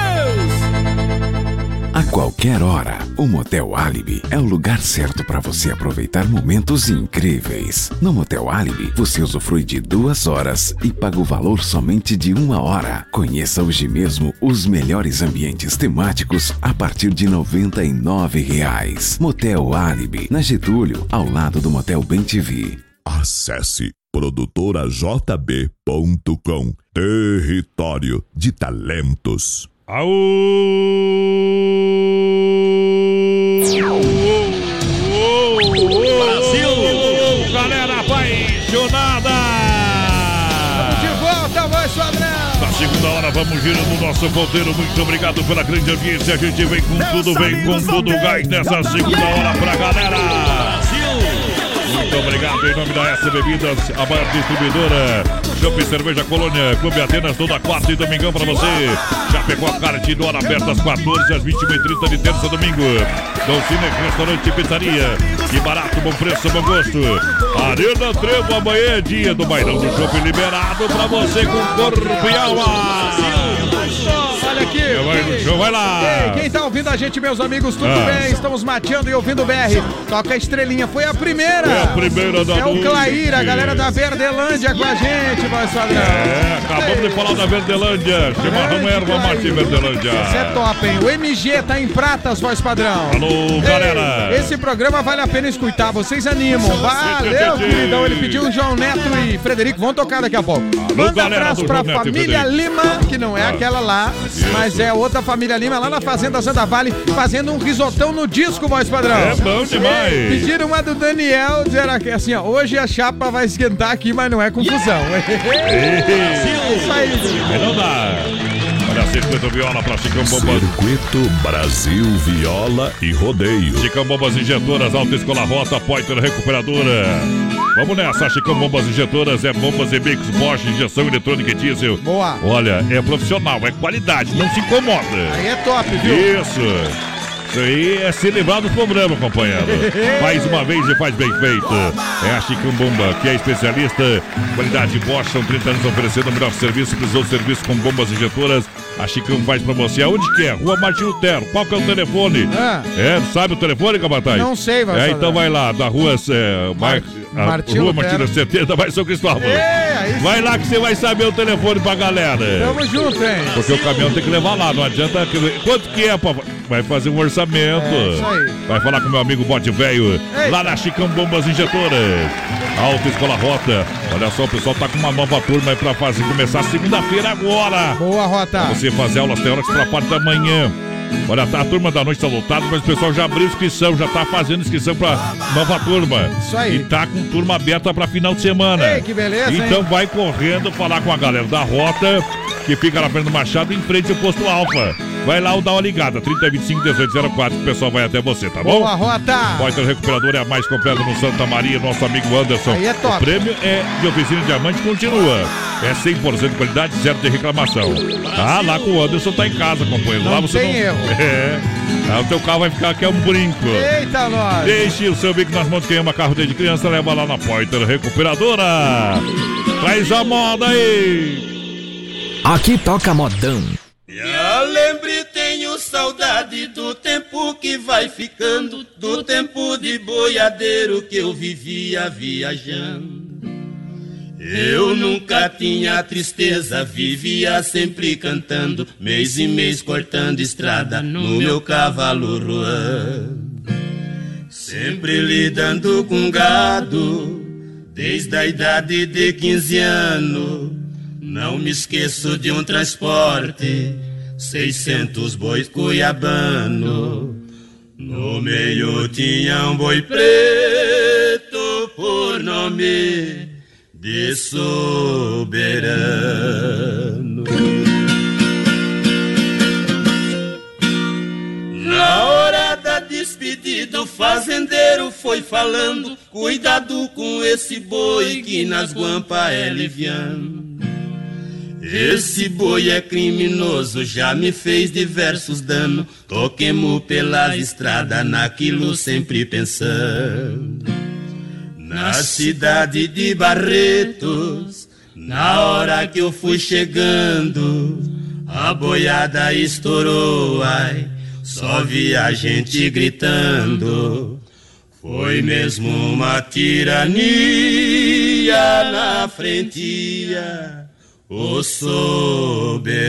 A qualquer hora, o Motel Alibi é o lugar certo para você aproveitar momentos incríveis. No Motel Alibi, você usufrui de duas horas e paga o valor somente de uma hora. Conheça hoje mesmo os melhores ambientes temáticos a partir de 99 reais. Motel Alibi, na Getúlio, ao lado do Motel Bem TV. Acesse produtorajb.com Território de Talentos. Brasil! Galera apaixonada! De volta, voz padrão! Na segunda hora, vamos girando o nosso ponteiro. Muito obrigado pela grande audiência. A gente vem com tudo, vem com tudo. Gás nessa segunda hora pra galera. Muito obrigado. em nome da S Bebidas, a maior distribuidora. Shopping Cerveja Colônia, Clube Atenas, toda quarta e domingão pra você. Já pegou a Cartidora aberta às 14 às 21h30 de terça a domingo. Dolcine Restaurante e Pizzaria. Que barato, bom preço, bom gosto. Arena Trevo, amanhã é dia do bailão do Shopping liberado pra você com corpo e alma. Olha aqui. Vai no show, vai lá. Quem, quem tá ouvindo a gente, meus amigos, tudo Ah. bem? Estamos mateando e ouvindo o BR. Toca a estrelinha. Foi a primeira. Foi a primeira da É o. Clair, a galera da Verdelândia com a gente, voz padrão. É, acabamos de falar da Verdelândia. Chimarrão Erva Mate Verdelândia. Isso é top, hein? O MG tá em pratas, voz padrão. Alô, galera. Ei, esse programa vale a pena escutar, vocês animam. Valeu, queridão. Ele pediu o João Neto e Frederico. Vão tocar daqui a pouco. Manda galera abraço pra Neto família. Lima, que não é aquela lá, mas é outra família Lima, lá na Fazenda Santa Vale, fazendo um risotão no disco, voz padrão. É bom demais. Pediram uma do Daniel, disseram aqui, assim, ó, hoje a chapa vai esquentar aqui, mas não é confusão. É Isso aí, Aí não dá. Circuito viola pra Chicão Bombas. Circuito Brasil Viola e Rodeio. Chicão Bombas Injetoras, Alta Escola Rota, Poiter Recuperadora. Vamos nessa, Chicão Bombas Injetoras é bombas e bicos Bosch, injeção eletrônica e diesel. Boa. Olha, é profissional, é qualidade, não se incomoda. Aí é top, viu? Isso. Isso aí é se livrar do problema, companheiro. *laughs* Faz uma vez e faz bem feito. É a Chicão Bomba, que é especialista. Qualidade Bosch, são 30 anos oferecendo o melhor serviço. Precisou de serviço com bombas injetoras. A Chicão faz pra você aonde quer. Rua Martin Lutero. Qual que é o telefone? Ah. É, sabe o telefone, Cabatai? Não sei, vai É, então vai lá, da rua é, Mar... a Martim Rua. Martina 70, vai São Cristóvão. É, aí sim. Vai lá que você vai saber o telefone pra galera. Tamo junto, hein? Porque o caminhão tem que levar lá, não adianta. Quanto que é, papai? Vai fazer um orçamento. É, isso aí. Vai falar com meu amigo Bote Velho, lá na Chicão Bombas Injetoras. Alta Escola Rota. Olha só, o pessoal tá com uma nova turma aí pra fazer, começar segunda-feira agora. Boa, Rota. Pra você fazer aulas teóricas pra parte da manhã. Olha, tá, a turma da noite tá lotada, mas o pessoal já abriu inscrição, já tá fazendo inscrição pra nova turma. Isso aí. E tá com turma aberta pra final de semana. Ei, que beleza, hein? Então vai correndo falar com a galera da Rota, que fica na frente do Machado, em frente ao posto Alfa. Vai lá ou dá uma ligada, 3025 1804, que o pessoal vai até você, tá bom? Boa, Rota. Poiter Recuperador é a mais completa no Santa Maria, nosso amigo Anderson. Aí é top. O prêmio é de oficina diamante continua. É 100% de qualidade, zero de reclamação. Ah, lá com o Anderson tá em casa, companheiro. Não lá você tem não... erro. *laughs* É. Ah, o teu carro vai ficar que é um brinco. Eita, nós. Deixe o seu bico nas mãos de quem ama carro desde criança, leva lá na Poiter Recuperadora. Traz a moda aí. Aqui toca modão. Já lembre, tenho saudade do tempo que vai ficando, do tempo de boiadeiro que eu vivia viajando. Eu nunca tinha tristeza, vivia sempre cantando, mês e mês cortando estrada no meu cavalo ruando. Sempre lidando com gado, desde a idade de 15 anos. Não me esqueço de um transporte, 600 bois cuiabano. No meio tinha um boi preto por nome de soberano. Na hora da despedida, o fazendeiro foi falando: Cuidado com esse boi que nas guampas é liviano. Esse boi é criminoso, já me fez diversos danos. Toquemo pela estrada, naquilo sempre pensando. Na cidade de Barretos, na hora que eu fui chegando, a boiada estourou, ai, só vi a gente gritando. Foi mesmo uma tirania na frentia, o soberano.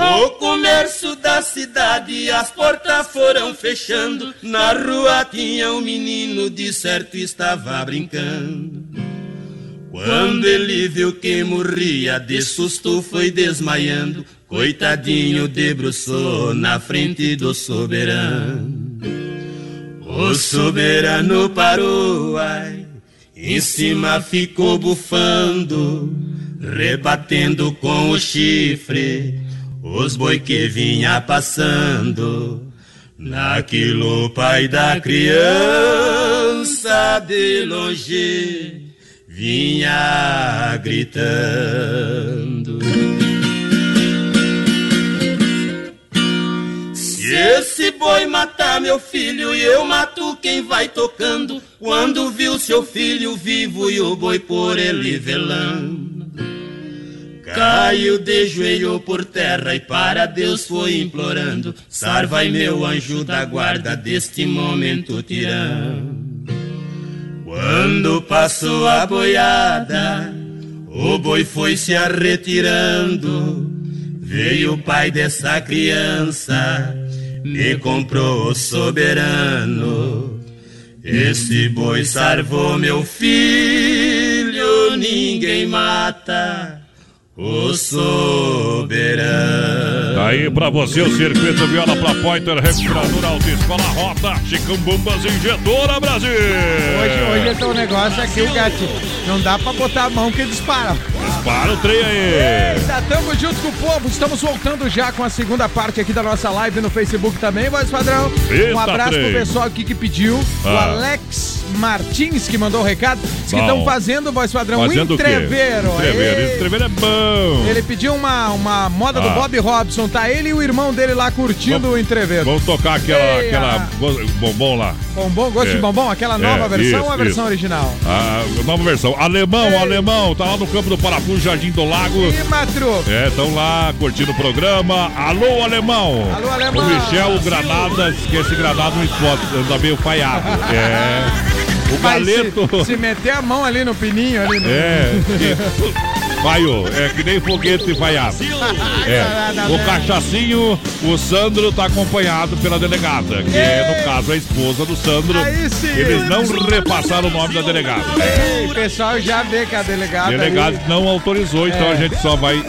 O comércio da cidade, as portas foram fechando. Na rua tinha um menino, de certo estava brincando. Quando ele viu que morria, de susto foi desmaiando. Coitadinho debruçou na frente do soberano. O soberano parou, ai, em cima ficou bufando, rebatendo com o chifre os boi que vinha passando. Naquilo pai da criança de longe vinha gritando. Boi matar meu filho e eu mato quem vai tocando, quando viu seu filho vivo e o boi por ele velando. Caiu de joelho por terra e para Deus foi implorando: Sarvai meu anjo da guarda deste momento tirando. Quando passou a boiada, o boi foi se arretirando. Veio o pai dessa criança, me comprou o soberano. Esse boi salvou meu filho, ninguém mata o soberano. Aí pra você o circuito viola pra Pointer, recuperadora autoescola Rota, Chicão Bombas Injetora Brasil. Hoje, hoje é o negócio aqui, gato. Não dá pra botar a mão que dispara. Dispara o trem aí. Eita, tamo junto com o povo. Estamos voltando já com a segunda parte aqui da nossa live no Facebook também, voz padrão. Eita, um abraço trem. pro pessoal aqui que pediu. O Ah. Alex Martins que mandou o recado. Diz que estão fazendo, voz padrão, Fazendo o entreveiro. Entreveiro. Ei. Entreveiro é bom. Ele pediu uma, uma moda do Ah. Bob Robson, tá ele e o irmão dele lá curtindo o entreveiro. Vamos tocar aquela, Ei, aquela ah. bo- bombom lá. Bombom, gosto É. de bombom? Aquela nova É, versão isso, ou a versão isso. original? A nova versão. Alemão, alemão, tá lá no campo do Parafuso, Jardim do Lago. E Matro? É, estão lá curtindo o programa. Alô, alemão! Alô, alemão! O Michel Granadas, que esse Granada não explode, anda meio falhado. É. O Mas Galeto. Se, se meter a mão ali no pininho, ali no... É, *laughs* Vaiô, é que nem foguete vaiado. É. O cachacinho, o Sandro tá acompanhado pela delegada, que é, no caso, a esposa do Sandro. Eles não repassaram o nome da delegada. Ei, pessoal já vê que a delegada. Delegado não autorizou, então É. a gente só vai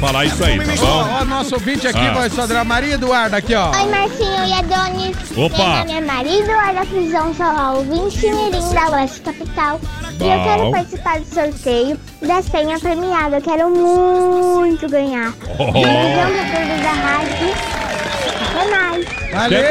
falar isso aí, tá bom? ó, nosso ouvinte aqui, Ah. vai Sandra Maria Eduarda, aqui, ó. Oi, Marcinho e Adonis. Opa. Meu nome é Maria Eduarda Frisão, sou ouvinte mirim da Oeste Capital. E eu Bom. quero participar do sorteio da senha premiada. Eu quero muito ganhar. Oh. Um beijão pra todos da rádio. Mais. Valeu,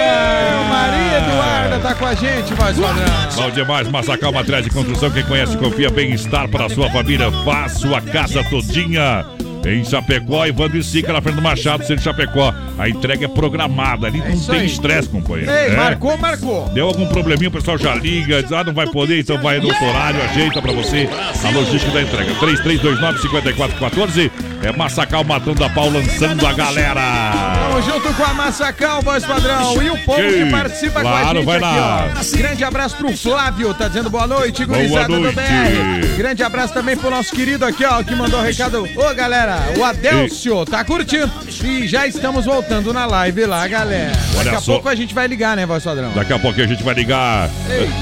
Maria Eduarda tá com a gente, voz padrão. Bom demais, Massacal Materiais de Construção. Quem conhece, confia bem-estar para a sua família. Vá sua casa todinha. Em Chapecó, Evandro e Sica, na frente do Machado, centro de Chapecó. A entrega é programada, ali não isso tem estresse, companheiro. Ei, É. marcou, marcou. Deu algum probleminha, o pessoal já liga, diz, ah, não vai poder, então vai no outro horário, ajeita pra você a logística da entrega. 3329-5414 é Massacal matando a pau, lançando a galera. Tamo junto com a Massacal, voz padrão. E o povo Ei, que participa com a claro, gente vai lá. Grande abraço pro Flávio, tá dizendo boa noite, Boa gurizada do noite. BR. Grande abraço também pro nosso querido aqui, ó, que mandou o recado. Ô, galera, o Adélcio tá curtindo. E já estamos voltando na live lá, galera. Daqui Olha a só. pouco a gente vai ligar, né, voz padrão? Daqui a pouquinho a gente vai ligar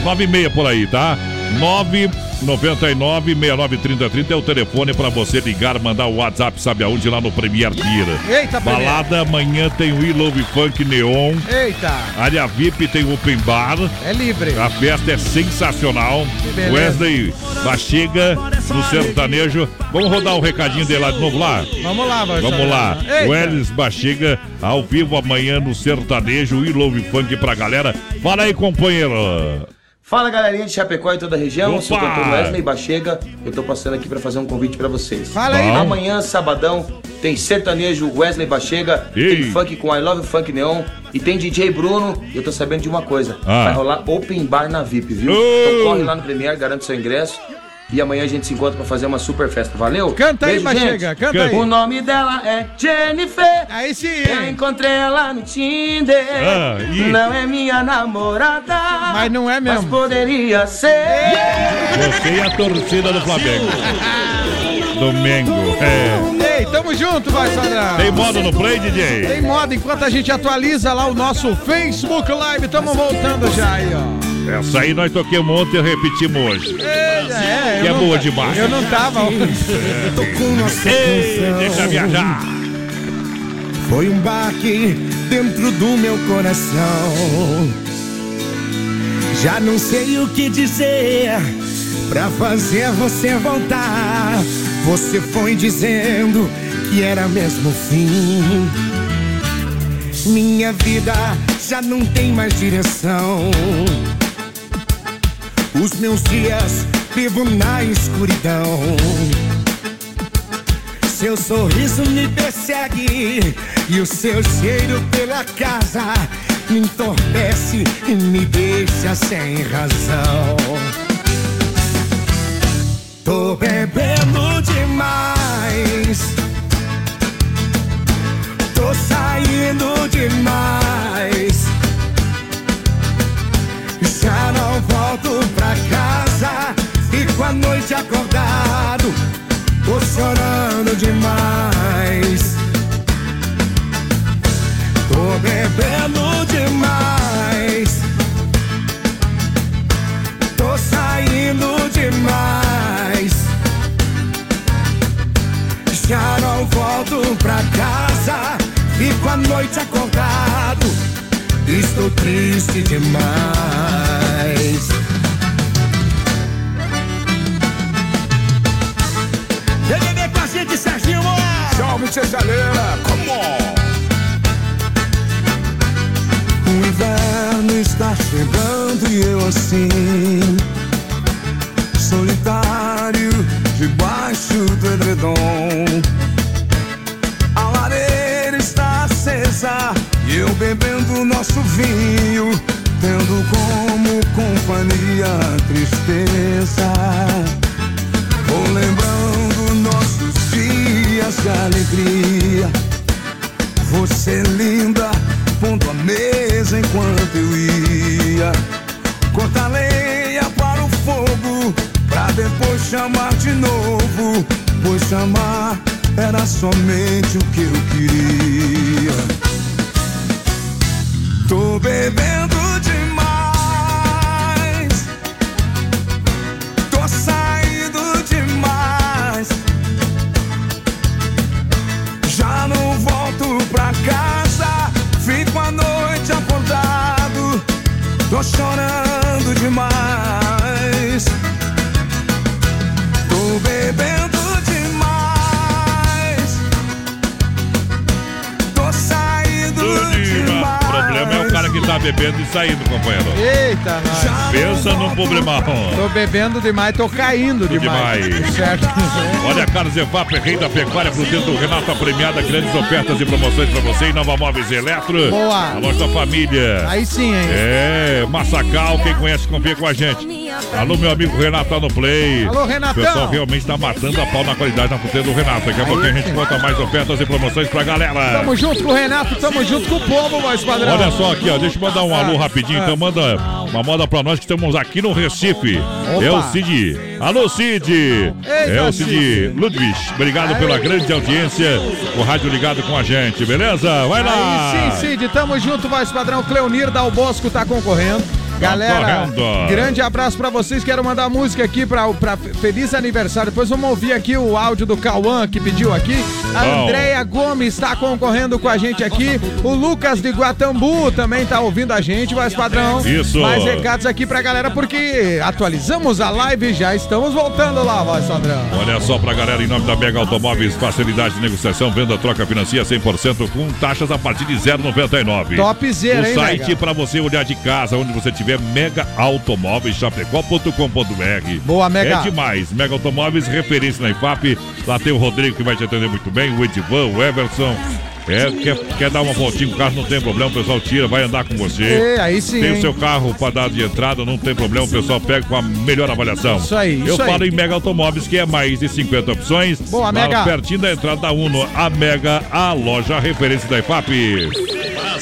nove e meia por aí, tá? 999 693030 é o telefone pra você ligar, mandar o WhatsApp, sabe aonde? Lá no Premier Tira. Eita. Balada, amanhã tem o Love Funk Neon. Eita, Área VIP tem o Open Bar. é livre. A festa é sensacional. Wesley Bachega no sertanejo. Vamos rodar o recadinho dele lá de novo lá? Vamos lá, voz Vamos lá. Wesley Bachega ao vivo amanhã no sertanejo e Love Funk pra galera. Fala aí, companheiro. Fala galerinha de Chapecó e toda a região, eu sou o Opa! cantor Wesley Bachega, eu tô passando aqui pra fazer um convite pra vocês. Fala aí. Amanhã, sabadão, tem sertanejo Wesley Bachega, Ei. tem funk com I Love Funk Neon e tem DJ Bruno. E eu tô sabendo de uma coisa: Ah. vai rolar open bar na VIP, viu? Oh. Então corre lá no Premier, garante seu ingresso. E amanhã a gente se encontra pra fazer uma super festa, valeu? Canta aí, Beijo, Bachega, gente. canta aí. O nome dela é Jennifer. Aí sim, Eu hein? encontrei ela no Tinder. Ah, e- Não é minha namorada. Mas não é mesmo. Mas poderia ser. Você e a torcida do Flamengo. Domingo. É. Ei, tamo junto, voz padrão. Tem modo no play, DJ? Tem moda, enquanto a gente atualiza lá o nosso Facebook Live, tamo voltando já aí, ó. Essa aí nós toquemos ontem e repetimos hoje. É, eu Que é boa demais. Eu não tava. Ei, deixa viajar. Foi um baque dentro do meu coração. Já não sei o que dizer pra fazer você voltar. Você foi dizendo que era mesmo o fim. Minha vida já não tem mais direção. Os meus dias vivo na escuridão. Seu sorriso me persegue e o seu cheiro pela casa me entorpece e me deixa sem razão. Tô bebendo demais. Tô saindo demais. Pra casa. Fico a noite acordado. Tô chorando demais. Tô bebendo demais. Tô saindo demais. Já não volto pra casa. Fico a noite acordado. Estou triste demais. A gente, Serginho Moá. Salve, tia Chaleira, come on! O inverno está chegando e eu assim Solitário debaixo do edredom A lareira está acesa e eu bebendo nosso vinho Tendo como companhia a tristeza Vou lembrando de alegria Você linda pondo a mesa enquanto eu ia cortar lenha para o fogo, pra depois chamar de novo. Pois chamar era somente o que eu queria. Tô bebendo chorando demais. Bebendo e saindo, companheiro. Eita, nós. Pensa num problemão. Tô bebendo demais, tô caindo demais. Demais. *laughs* Certo. Olha, Carlos Evap, rei da pecuária, fruteiro do Renato, a premiada, grandes ofertas e promoções pra você em Nova Móveis e Eletro. Boa. A loja da família. Aí sim, hein? É, Massacal, quem conhece, confia com a gente. Alô, meu amigo Renato tá no Play. Alô, Renatão. O pessoal realmente tá matando a pau na qualidade na fruteira do Renato. Daqui a pouquinho a gente conta mais ofertas e promoções pra galera. Tamo junto com o Renato, tamo junto com o povo, voz padrão. Olha só aqui, ó, deixa eu mandar um alô rapidinho. Então manda uma moda pra nós que estamos aqui no Recife. Opa. É o Cid. Alô, Cid. é o Cid. Ludwig. Obrigado pela grande audiência. O rádio ligado com a gente, beleza? Vai lá. Aí sim, Cid, tamo junto, voz padrão. Cleonir Dal Bosco tá concorrendo. Galera, grande abraço pra vocês. Quero mandar música aqui pra, pra feliz aniversário. Depois vamos ouvir aqui o áudio do Cauã que pediu aqui. A Bom. Andréia Gomes está concorrendo com a gente aqui. O Lucas de Guatambu também tá ouvindo a gente, voz padrão. Isso. Mais recados aqui pra galera, porque atualizamos a live e já estamos voltando lá, voz padrão. Olha só pra galera, em nome da Mega Automóveis, facilidade de negociação, venda, troca, financia 100% com taxas a partir de 0,99. Topzera, O hein, site Mega? pra você olhar de casa, onde você tiver, Mega Automóveis, chapecó.com.br. Boa, Mega. É demais. Mega Automóveis, referência na IFAP. Lá tem o Rodrigo que vai te atender muito bem, o Edivan, o Everson. É, quer, quer dar uma voltinha com o carro, não tem problema, o pessoal tira, vai andar com você. É, aí sim, Tem o seu carro para dar de entrada, não tem problema, o pessoal pega com a melhor avaliação. Isso aí, Eu isso aí. falo em Mega Automóveis, que é mais de 50 opções. Boa, Mega. Pertinho da entrada da Uno, a Mega, a loja referência da IFAP.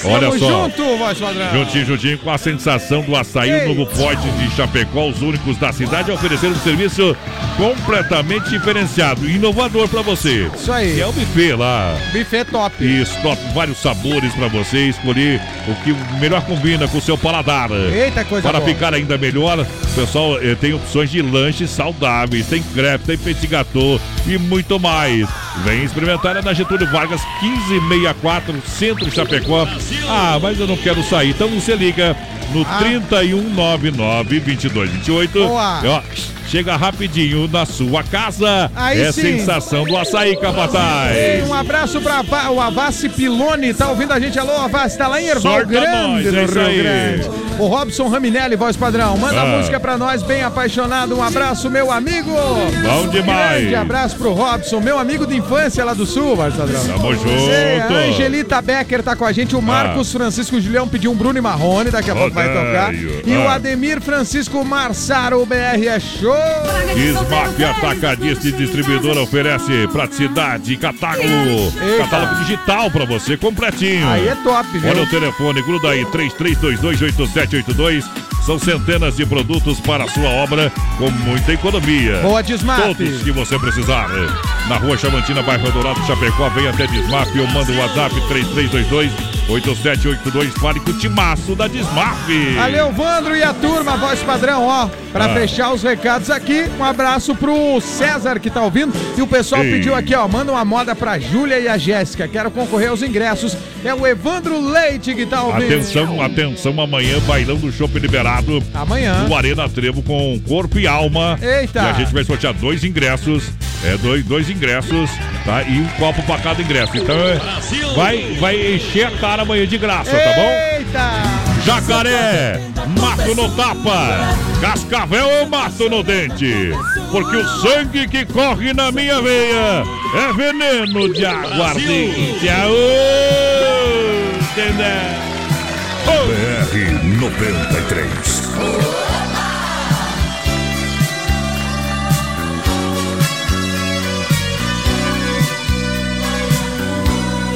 Olha Tamo só. junto, voz padrão. Juntinho, juntinho com a sensação do açaí, o novo pote de Chapecó, os únicos da cidade a oferecer um serviço completamente diferenciado e inovador pra você. Isso aí. E é o buffet lá. Buffet top. Top, vários sabores pra você escolher o que melhor combina com o seu paladar. Eita, coisa Para boa. ficar ainda melhor, o pessoal eh, tem opções de lanches saudáveis, tem crepe, tem petit gâteau e muito mais. Vem experimentar é na Getúlio Vargas 1564, Centro Chapecó. Ah, mas eu não quero sair, então você liga no Ah. 3199 2228. Boa. E, ó, chega rapidinho na sua casa. Aí é sim. sensação do açaí, capataz. Um abraço pra Va- o Avassi Pilone, tá ouvindo a gente? Alô, Avassi, tá lá em Erval Grande, nós, no é Rio. Grande. O Robson Raminelli, voz padrão, manda Ah. música pra nós, bem apaixonado. Um abraço, meu amigo. Bom demais. Grande abraço pro Robson, meu amigo de infância lá do Sul, voz padrão. Tamo junto. Ei, a Angelita Becker tá com a gente. O Marcos Francisco Julião pediu um Bruno e Marrone, daqui a pouco vai tocar. E o. Ademir Francisco Marçaro, o BR é show. Smap Atacadista e Distribuidora oferece praticidade e catálogo. Catálogo digital pra você, completinho. Aí é top, viu? Olha o telefone, gruda aí, 33228782. São centenas de produtos para a sua obra com muita economia. Boa, Desmap. Todos que você precisar. Na rua Chamantina, bairro Dourado, Chapecó, vem até Desmap ou manda o WhatsApp 3322 8782. Fale com o timaço da Desmap. Valeu, Vandro e a turma, voz padrão, ó. Pra Ah. fechar os recados aqui, um abraço pro César que tá ouvindo. E o pessoal Ei. pediu aqui, ó, manda uma moda pra Júlia e a Jéssica. Quero concorrer aos ingressos. É o Evandro Leite que tá ouvindo. Atenção, atenção, amanhã, bailão do Shopping Liberado. Amanhã. No Arena Trevo com corpo e alma. Eita. E a gente vai sortear dois ingressos. É, dois, dois ingressos, tá? E um copo pra cada ingresso. Então, é, vai, vai encher a cara amanhã de graça, tá bom? Eita! Jacaré, mato no tapa, cascavel mato no dente, porque o sangue que corre na minha veia é veneno de aguardente. Aô, entendeu? BR 93.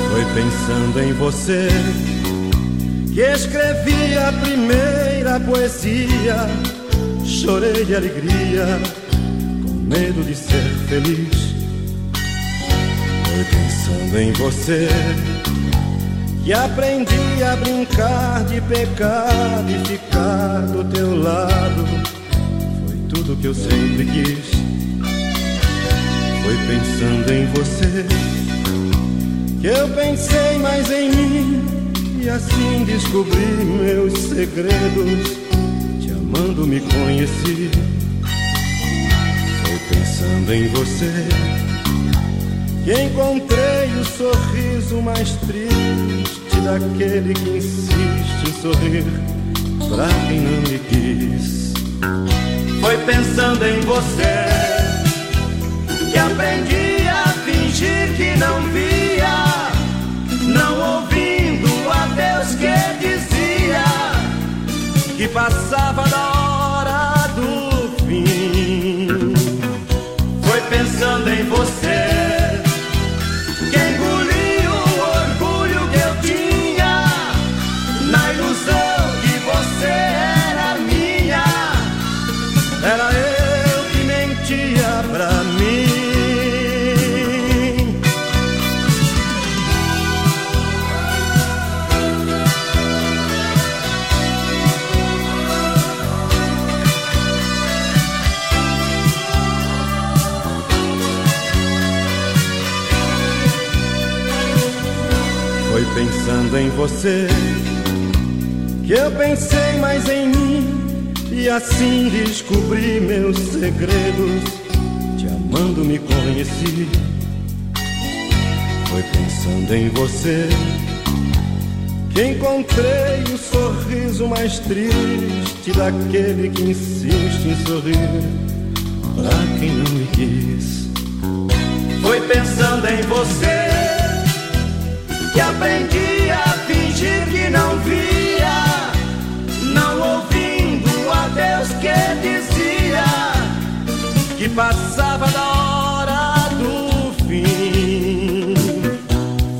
Foi pensando em você que escrevi a primeira poesia. Chorei de alegria, com medo de ser feliz. Foi pensando em você que aprendi a brincar de pecado e ficar do teu lado. Foi tudo que eu sempre quis. Foi pensando em você que eu pensei mais em mim e assim descobri meus segredos. Te amando me conheci. Foi pensando em você que encontrei o sorriso mais triste daquele que insiste em sorrir pra quem não me quis. Foi pensando em você que aprendi a fingir que não via, não ouvindo a Deus que dizia que passava da hora do fim. Foi pensando em você você que eu pensei mais em mim e assim descobri meus segredos. Te amando me conheci. Foi pensando em você que encontrei o sorriso mais triste daquele que insiste em sorrir pra quem não me quis. Foi pensando em você que aprendi a que não via, não ouvindo a Deus que dizia que passava da hora do fim.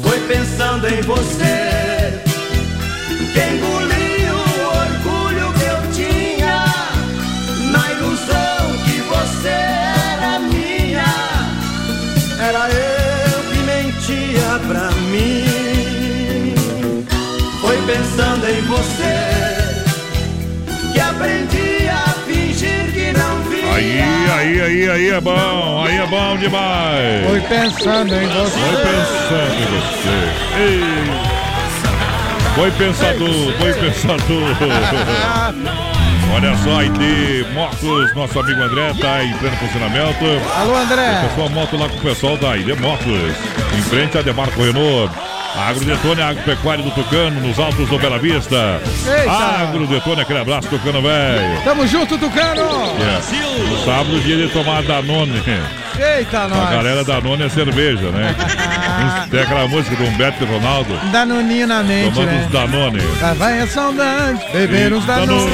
Foi pensando em você pensando em você que aprendi a fingir que não via. Aí, aí, aí, aí é bom, aí é bom demais. Foi pensando em você. Foi pensando em você. Ei. Foi pensador, foi pensador. *laughs* Olha só, ID Motos, nosso amigo André tá em pleno funcionamento. Alô, André. O pessoal moto lá com o pessoal da ID Motos. Em frente a Demarco Renault. Agrodetone Agropecuário do Tucano, nos altos do Bela Vista. Agrodetone, aquele abraço, Tucano, velho. Tamo junto, Tucano. É. No sábado, dia de tomar Danone. Eita, A nós. galera Danone é cerveja, né? *laughs* Tem aquela música do Humberto e Ronaldo. Danoninho na mente, Tomando né? uns Danone. Vai a saudade, beber uns Danone.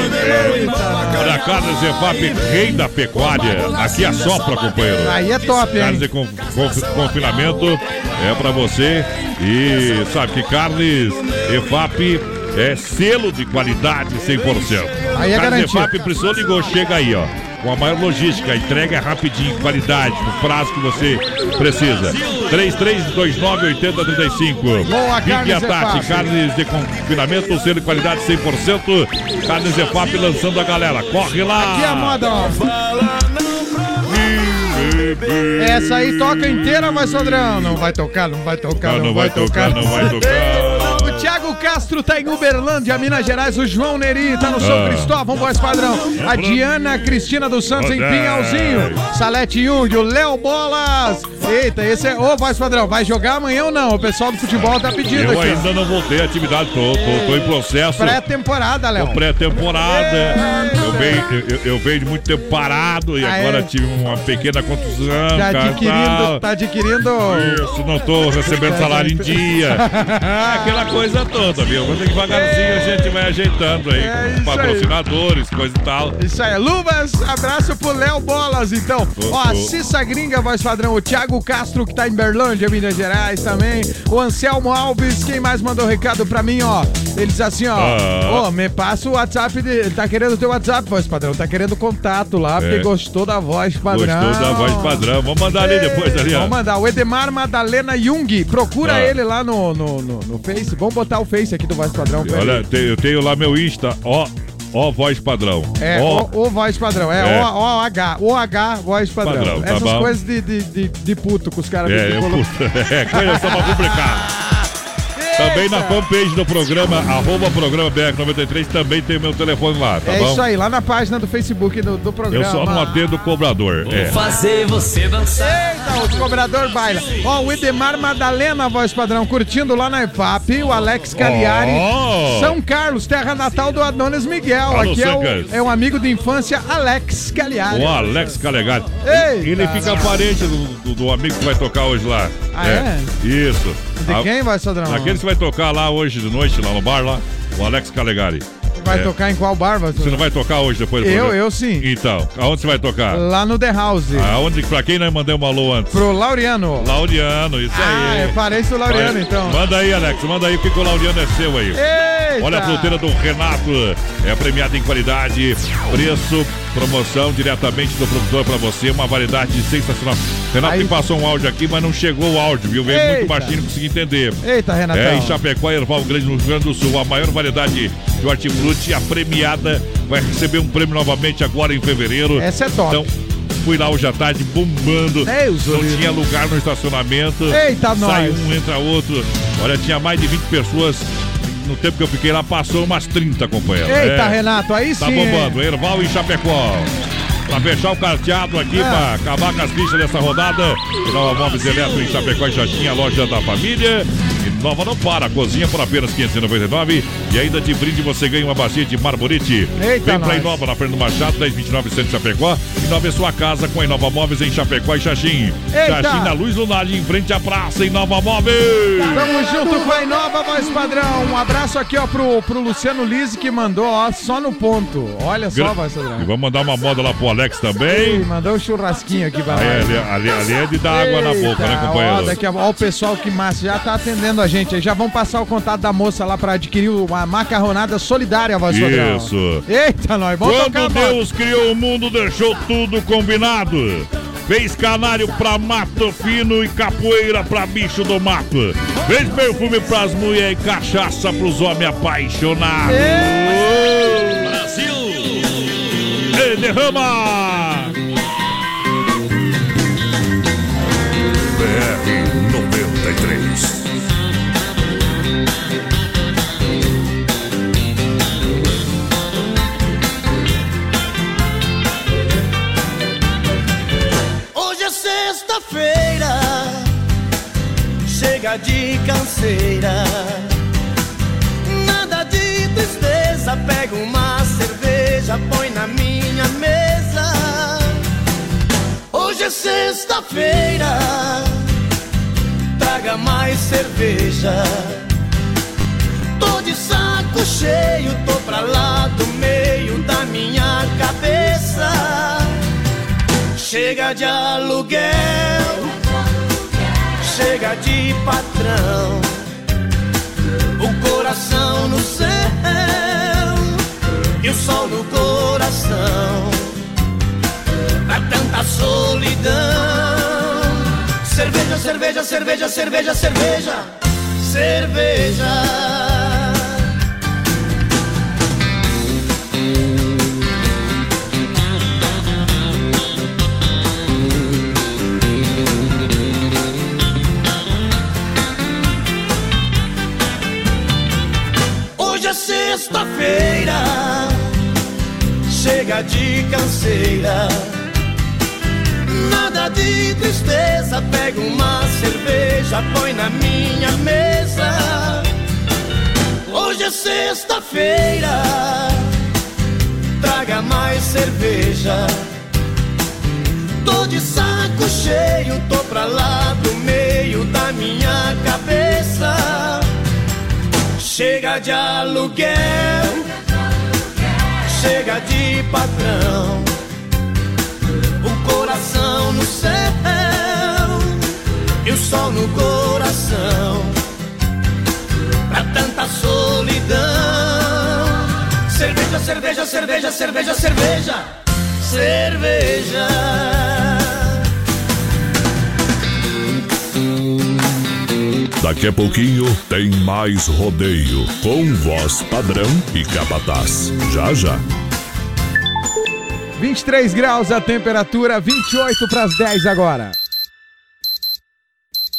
Olha, Carlos Zefap, rei da pecuária. Aqui assopra, companheiro. Aí é top, hein? Carnes de con- con- confinamento é pra você. E sabe que Carnes EFAP é selo de qualidade 100%. Aí é Carnes. EFAP precisou, ligou, chega aí, ó. Com a maior logística, entrega é rapidinho, qualidade, no prazo que você precisa. 3329-8035. Boa, Fique Carnes de confinamento, selo de qualidade 100%. Carnes EFAP lançando a galera. Corre lá! Aqui é a moda, ó. Essa aí toca inteira, mas Sandrão. Não vai tocar, não vai tocar, não, Não vai, vai tocar, não vai tocar. O Thiago Castro tá em Uberlândia, Minas Gerais. O João Neri tá no São Ah. Cristóvão, voz padrão. A Diana Cristina dos Santos em. Pinhalzinho. Salete Jung, o Léo Bolas. Eita, esse é. Ô, voz padrão, vai jogar amanhã ou não? O pessoal do futebol tá pedindo Eu aqui. ainda não voltei à atividade, tô, tô, tô em processo. Pré-temporada, Léo. Tô pré-temporada. Eu venho, eu, eu- venho de muito tempo parado e Ah, agora é? tive uma pequena contusão. Tá cara, adquirindo, tal. tá adquirindo. Isso, não tô recebendo salário em dia. É *laughs* aquela coisa toda, viu? Mas devagarzinho a gente vai ajeitando aí, É com isso aí. patrocinadores, coisa e tal. Isso aí, Luvas, abraço pro Léo Bolas, então. Ô, Ó, a ô. Cissa Gringa, voz padrão, o Thiago Castro, que tá em Berlândia, Minas Gerais também. O Anselmo Alves, quem mais mandou recado pra mim, ó. Ele diz assim, ó. Ah. Ô, me passa o WhatsApp, de... ele tá querendo o teu WhatsApp, voz padrão. Tá querendo contato lá, porque É. gostou da voz padrão. Gostou da voz padrão. Vamos mandar ali depois ali, ó. Vamos mandar. O Edemar Madalena Jung. Procura Ah. ele lá no, no, no, no Face. Vamos botar o Face aqui do voz padrão. pra Olha, eu tenho lá meu Insta, ó, ó, voz padrão. É, ó, o, o voz padrão. É, É. O, o, H. O H, voz padrão. Padrão, tá Essas bom. coisas de, de, de, de puto que os caras É, colocando. puto. *laughs* É, coisa só pra complicar. *laughs* Também na fanpage do programa, arroba programa BR93, também tem meu telefone lá, tá é bom? isso aí, lá na página do Facebook do, do programa. Eu só não atendo o cobrador. É. Fazer você dançar. Eita, o cobrador baila. Ó, o Edemar Madalena, voz padrão, curtindo lá na EFAP. O Alex Cagliari. Oh. São Carlos, terra natal do Adonis Miguel. Alô, Aqui é o, é um amigo de infância, Alex Cagliari. O Alex Calegari. Ele fica parente do, do- do amigo que vai tocar hoje lá. Ah, é? Isso. De A- quem, voz padrão? Aqueles que vai tocar lá hoje de noite, lá no bar, lá. O Alex Calegari. Vai É. tocar em qual bar, Você não vai tocar hoje depois do Eu, programa? eu sim. Então, aonde você vai tocar? Lá no The House. Aonde, pra quem nós mandamos um alô antes? Pro Laureano. Laureano, isso Ah, aí. é parente do Laureano, então. Manda aí, Alex, manda aí o que que o Laureano é seu aí. Eita! Olha a fruteira do Renato, é premiada em qualidade, preço, promoção diretamente do produtor para você, uma variedade sensacional. Renato Aí- me passou um áudio aqui, mas não chegou o áudio, viu? Veio muito Eita. baixinho, não consegui entender. Eita, Renatão. É, em Chapecó, Erval Grande, no Rio Grande do Sul, a maior variedade de hortifruti, a premiada, vai receber um prêmio novamente agora em fevereiro. Essa é top. Então, fui lá hoje à tarde bombando. Deus, não Olívio. tinha lugar no estacionamento. Eita, Sai nós. um, entra outro. Olha, tinha mais de 20 pessoas. No tempo que eu fiquei lá, passou umas 30, companheiro. Eita, É. Renato, aí Tá sim. bombando, Erval e Chapecó. Pra fechar o carteado aqui, pra acabar com as fichas dessa rodada. E Nova Móveis Eletro em Chapecó e Xaxim, a loja da família. E Nova não para, cozinha por apenas 599. E ainda de brinde você ganha uma bacia de marborite. Eita, Vem pra nós. Inova, na frente do Machado, 1029 Centro de Chapecó. Inova é sua casa com a Inova Móveis em Chapecó e Xaxim. Eita. Xaxim na Luz Lunardi, em frente à praça, Inova Móveis. Tamo junto com a Inova Voz Padrão. Um abraço aqui, ó, pro, pro Luciano Lise, que mandou, ó, só no ponto. Olha só, Gra- Voz E Padrão. vamos mandar uma moda lá pro Alex Ih, também. mandou um churrasquinho aqui pra nós. ali, ali, ali é de dar água na boca, né, companheiro? Ó, daqui a, ó, o pessoal que massa já tá atendendo a gente. aí. Já vão passar o contato da moça lá pra adquirir uma macarronada solidária, voz. Isso. Eita, nós vamos Quando. Deus criou o mundo, deixou tudo combinado. Fez canário pra mato fino e capoeira pra bicho do mato. Fez perfume pras mulheres e cachaça pros homens apaixonados derrama! BR 93 Hoje é sexta-feira, chega de canseira tristeza, pega uma cerveja, põe na minha mesa. Hoje é sexta-feira, traga mais cerveja. Tô de saco cheio, tô pra lá do meio da minha cabeça. Chega de aluguel, chega de patrão. O coração no céu e o sol no coração. Pra tanta solidão. Cerveja, cerveja, cerveja, cerveja, cerveja, cerveja. Sexta-feira, chega de canseira. Nada de tristeza, pega uma cerveja, põe na minha mesa. Hoje é sexta-feira, traga mais cerveja. Tô de saco cheio, tô pra lá do meio da minha cabeça. Chega de aluguel, chega de patrão. O coração no céu e o sol no coração. Pra tanta solidão. Cerveja, cerveja, cerveja, cerveja, cerveja, cerveja. Daqui a pouquinho tem mais rodeio com voz padrão e capataz. Já já. 23 graus a temperatura, 28 para as 10 agora.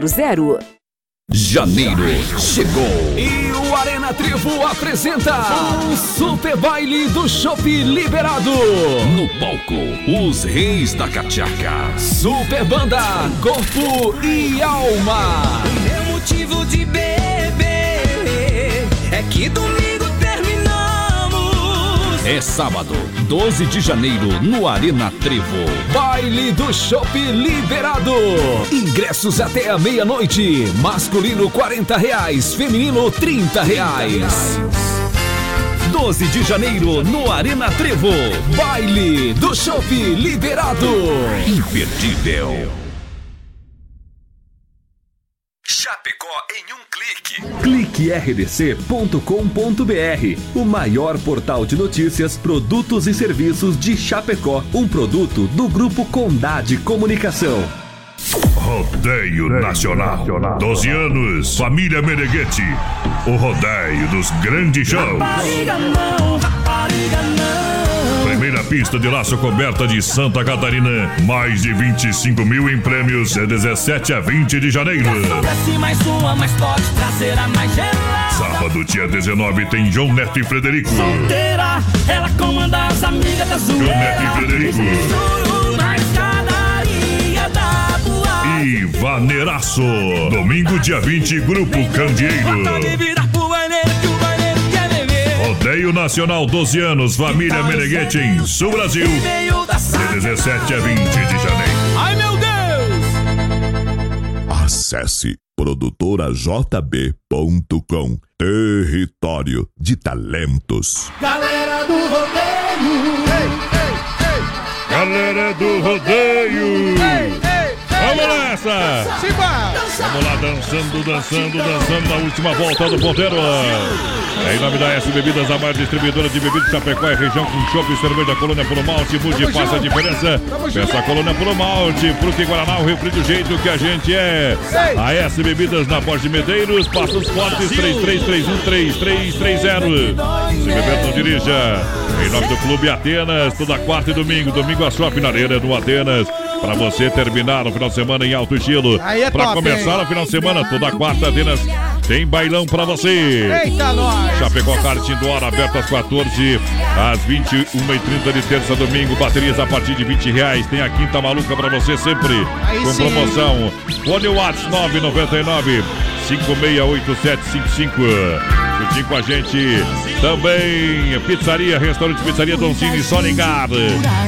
3328-3100. Janeiro chegou e o Arena Trevo apresenta o Super Baile do Shopping Liberado. No palco, os reis da cachaca, Super Banda, Corpo e Alma. Meu motivo de beber é que domingo. É sábado, 12 de janeiro, no Arena Trevo. Baile do Shopping Liberado. Ingressos até a meia-noite. Masculino 40 reais, feminino 30 reais. 12 de janeiro, no Arena Trevo. Baile do Shopping Liberado. Imperdível. Em um clique. Clique rdc.com.br, o maior portal de notícias, produtos e serviços de Chapecó, um produto do grupo Condade Comunicação. Rodeio Nacional. 12 anos, família Meneghete. O rodeio dos grandes shows. Rapariga não, rapariga não. Pista de laço coberta de Santa Catarina. Mais de 25 mil em prêmios. De 17 a 20 de janeiro. Mais uma, mas pode trazer a mais gelada. Sábado, dia 19, tem João Neto e Frederico. Solteira, ela comanda as amigas da João Neto e zoeira. Frederico. E Vaneiraço. Domingo, dia 20, Grupo Candeeiro. Rodeio Nacional 12 anos, família Meneghete em Sul Brasil. Meio da sala. De 17 a 20 de janeiro. Ai meu Deus! Acesse produtorajb.com. Território de talentos. Galera do rodeio, Galera do rodeio! Vamos nessa! Vamos lá, dançando, dançando, dançando na última volta do ponteiro. É em nome da S Bebidas, a maior distribuidora de bebidas Chapecó e região com chopp e cerveja Colônia Puro Malte. Mude faça a diferença. Peça a Colônia Puro Malte, Fruta e Guaraná, o refri do jeito que a gente é. A S Bebidas na Borges Medeiros, Passos Fortes, 33313330. Se beber, não dirija. Em nome do Clube Atenas, toda quarta e domingo. Domingo a Shopping na Areia do Atenas. Para você terminar no final de semana em alto estilo. É Para começar no final de semana, toda quarta, Atenas tem bailão para você. Eita, nós! Chapecó Karting do Hora, aberto às 14, às 21h30 de terça a domingo. Baterias a partir de 20 reais. Tem a quinta maluca para você sempre. Aí com sim. promoção. Fone Whats 999 568755. Juntinho com a gente também pizzaria, restaurante Pizzaria Doncini Solingar.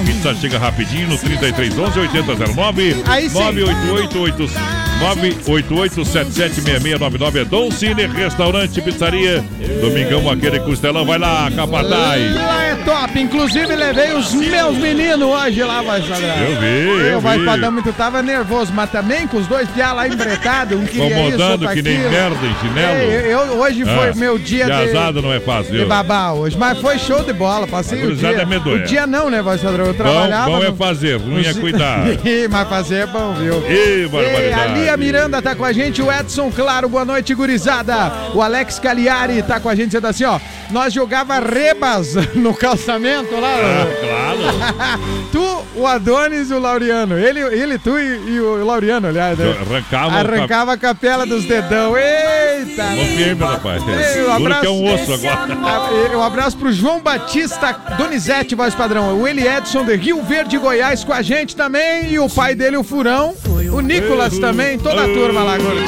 Pizza chega rapidinho no 3311 8009 Aí sim. 988 988776699 é Dom Cine, restaurante, pizzaria. Domingão, aquele costelão, vai lá, capataz. Lá é top. Inclusive, levei os meus meninos hoje lá, vai Sadrão. Eu vi, eu vai padrão muito tava nervoso, mas também com os dois piá lá embretados, um queria isso, Incomodando outro que nem aquilo. merda em chinelo. Ei, eu, hoje foi Ah, meu dia de, piazada não é fácil, de babá hoje, mas foi show de bola, passei o gurizada dia. é medonha. o dia não, né, voz padrão? Eu Bom, trabalhava. bom é no- fazer, ruim é cuidar. *laughs* Mas fazer é bom, viu? Ih, barbaridade. Ei, a Lia Miranda tá com a gente, o Edson Claro, boa noite, gurizada. O Alex Cagliari tá com a gente, dizendo assim, ó, nós jogava rebas *laughs* no calçamento lá. Ah, claro. *laughs* tu, o Adonis e o Laureano. Ele, ele tu e, e o Laureano, aliás. né? Arrancava o Arrancava a capela dos dedão. Eita! Não firme, rapaz. Ei, um abraço. que é um osso agora. Ah, Um abraço pro João Batista Donizete, voz padrão. O Eli Edson de Rio Verde, Goiás, com a gente também. E o pai dele, o Furão. O Nicolas também, toda a turma lá, gordinho.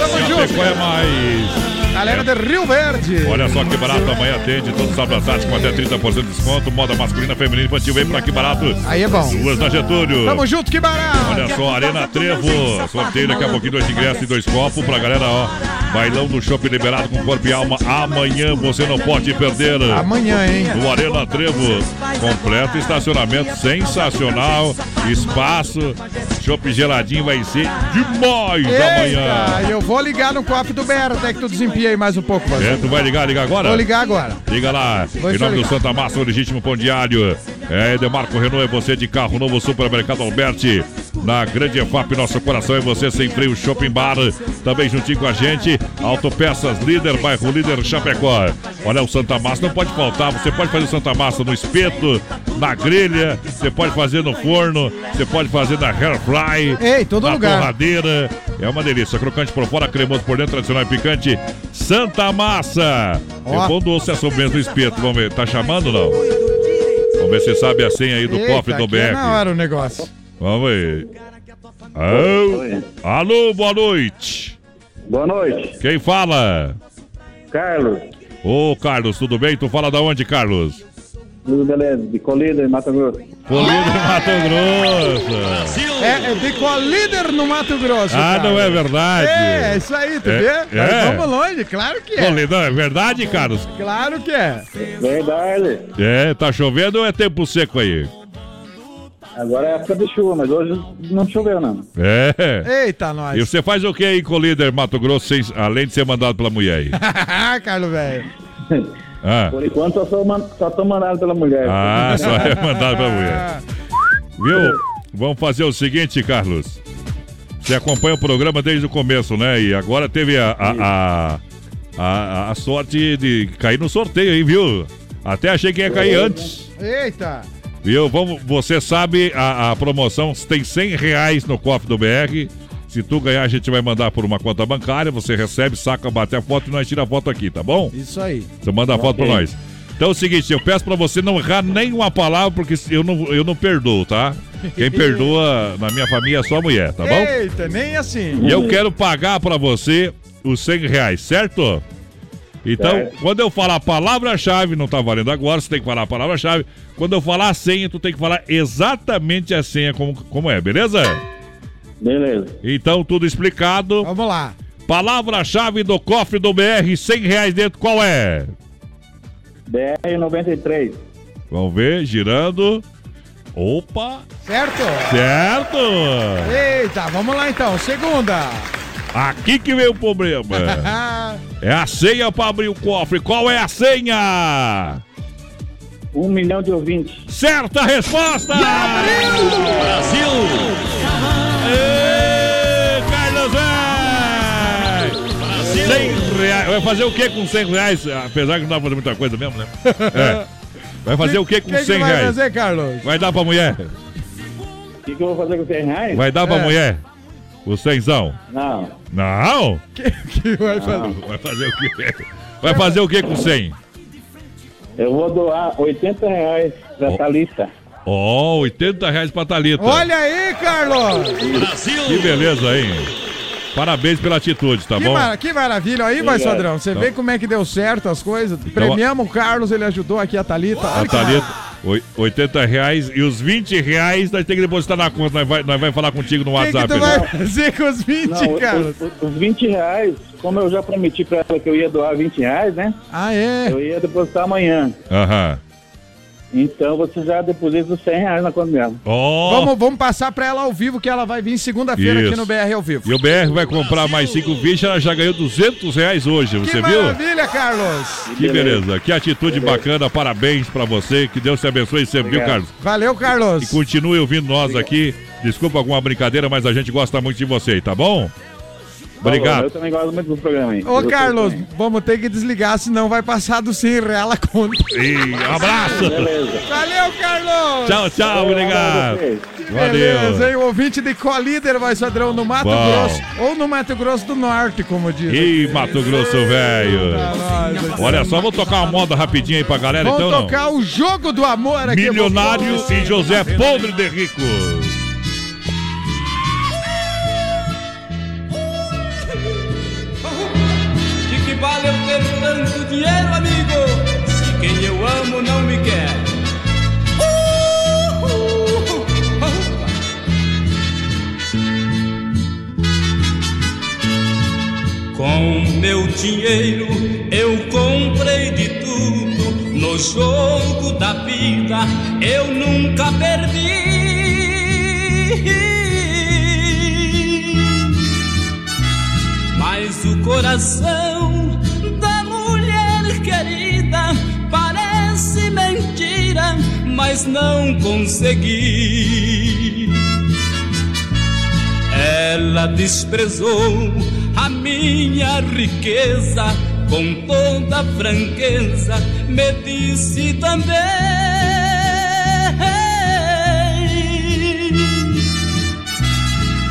Tamo junto. É mais. Galera de Rio Verde. Olha só que barato, amanhã atende todo sábado à tarde com até 30% de desconto. Moda masculina, feminina, infantil, vem pra que barato. Aí é bom. Duas da Getúlio. Tamo junto, que barato. Olha só, Arena Trevo. Sorteio daqui a pouquinho, dois ingressos e dois copos pra galera, ó. Bailão do Shopping liberado com corpo e alma. Amanhã você não pode perder. Amanhã, hein? No Arena Trevo. Completo estacionamento sensacional. Espaço. Shopping geladinho vai ser demais amanhã. Eita, eu vou ligar no cofre do BR até que tu desempia aí mais um pouco. voz. É, tu vai ligar, ligar agora? Vou ligar agora. Liga lá, Vou em nome do ligar. Santa Massa, o legítimo pão diário. É, Demarco Renault é você de carro novo, Supermercado Alberti. Na Grande EFAP, nosso coração é você sem freio, Shopping Bar. Também juntinho com a gente, Autopeças Líder, bairro Líder Chapecó. Olha, o Santa Massa não pode faltar. Você pode fazer o Santa Massa no espeto, na grelha, você pode fazer no forno, você pode fazer na air fry. Ei, todo na lugar. torradeira. É uma delícia. Crocante por fora, cremoso por dentro, tradicional e picante. Santa Massa. Ó. É bom doce a sobremesa do espeto. Vamos ver. Tá chamando ou não? Vamos ver se sabe a senha aí do Eita, cofre do aqui é BR. na hora o negócio. Vamos ver. Alô, Alô, boa noite. Boa noite. Quem fala? Carlos, Ô, Carlos, tudo bem? Tu fala da onde, Carlos? tudo beleza? De Colíder, Mato Grosso. Colíder, Mato Grosso. É, é de líder no Mato Grosso. Ah, cara. não é verdade? É, isso aí, tu É, vê? Nós é. Vamos longe, claro que é. Colíder, é verdade, Carlos? Claro que é. Verdade. É, tá chovendo ou é tempo seco aí? Agora é época de chuva, mas hoje não choveu, não. É. Eita, nós. E você faz o que aí, Colíder, Mato Grosso, sem- além de ser mandado pela mulher aí? *laughs* Carlos, velho. *laughs* Ah, Por enquanto só, sou man- só tô mandado pela mulher. ah só é mandado pela mulher. *laughs* Viu? Vamos fazer o seguinte, Carlos. Você acompanha o programa desde o começo, né? E agora teve a, a, a, a- a sorte de cair no sorteio aí, viu? Até achei que ia cair antes. Eita. Viu? Vamos, você sabe, a, a promoção tem 100 reais no cofre do BR. Se tu ganhar, a gente vai mandar por uma conta bancária. Você recebe, saca, bate a foto e nós tira a foto aqui, tá bom? Isso aí. Você manda a foto pra nós. Então é o seguinte, eu peço pra você não errar nenhuma palavra, porque eu não, eu não perdoo, tá? Quem *laughs* perdoa na minha família é só a mulher, tá bom? Eita, nem assim. E eu quero pagar pra você os 100 reais, certo? Então, Certo. quando eu falar a palavra-chave, não tá valendo agora, você tem que falar a palavra-chave. Quando eu falar a senha, tu tem que falar exatamente a senha como, como é, beleza? Beleza. Então, tudo explicado. Vamos lá. Palavra-chave do cofre do BR, 100 reais dentro, qual é? BR 93. Vamos ver, girando. Opa, Certo? Certo! Eita, vamos lá então. Segunda. Aqui que veio o problema. *laughs* É a senha para abrir o cofre. Qual é a senha? Um milhão de ouvintes. Certa resposta! Brasil! Ê, Carlos Zé! 100 reais. Vai fazer o que com 100 reais? Apesar que não dá pra fazer muita coisa mesmo, né? É. Vai fazer o que com que que 100 vai reais? fazer, Carlos? Vai dar pra mulher? O que, que eu vou fazer com 100 reais? Vai dar pra É. mulher? O cenzão? Não. Não? Que, que vai fazer? Vai fazer o quê? Vai fazer o que com 100? Eu vou doar 80 reais pra Thalita. Ó, 80 reais pra Thalita. Olha aí, Carlos! Que beleza, hein? Parabéns pela atitude, tá que, bom? mara- que maravilha. Aí, vai. Sodrão. Você Então- vê como é que deu certo as coisas. Premiamos o Carlos, ele ajudou aqui a Thalita. A Thalita, 80 reais e os 20 reais nós temos que depositar na conta. Nós vai, nós vai falar contigo no O que, que WhatsApp. tu vai né? fazer com os 20, Não, Carlos? os, os 20 reais, como eu já prometi pra ela que eu ia doar 20 reais, né? Ah, é? Eu ia depositar amanhã. Aham. Então você já deposita os 100 reais na conta dela. Ó. Vamos, vamos passar pra ela ao vivo, que ela vai vir segunda-feira aqui no BR ao vivo. E o BR vai comprar mais 5 bichos, ela já ganhou 200 reais hoje, Que você viu? maravilha, Carlos! Que beleza, que atitude bacana, parabéns pra você, que Deus te abençoe sempre, viu, Obrigado. Carlos? Valeu, Carlos. E continue ouvindo nós aqui. Desculpa alguma brincadeira, mas a gente gosta muito de você, tá bom? Eu Obrigado. também gosto muito do programa aí. Ô, Eu Carlos, vamos ter que desligar, senão vai passar do 100 reais a conta. Ih, abraço. Valeu, Carlos! Tchau, tchau, obrigado. Beleza, Valeu. hein? O ouvinte de Colíder vai Sodrão no Mato Bom. Grosso ou no Mato Grosso do Norte, como diz. Ih, Mato Grosso, velho. Olha só, vou tocar uma moda rapidinho aí pra galera, Vamos então não. tocar o jogo do amor aqui. Milionário e José Podre de Rico. Amo não me quer. Com meu dinheiro eu comprei de tudo. No jogo da vida eu nunca perdi. Mas o coração mas não consegui. Ela desprezou a minha riqueza com toda franqueza, me disse também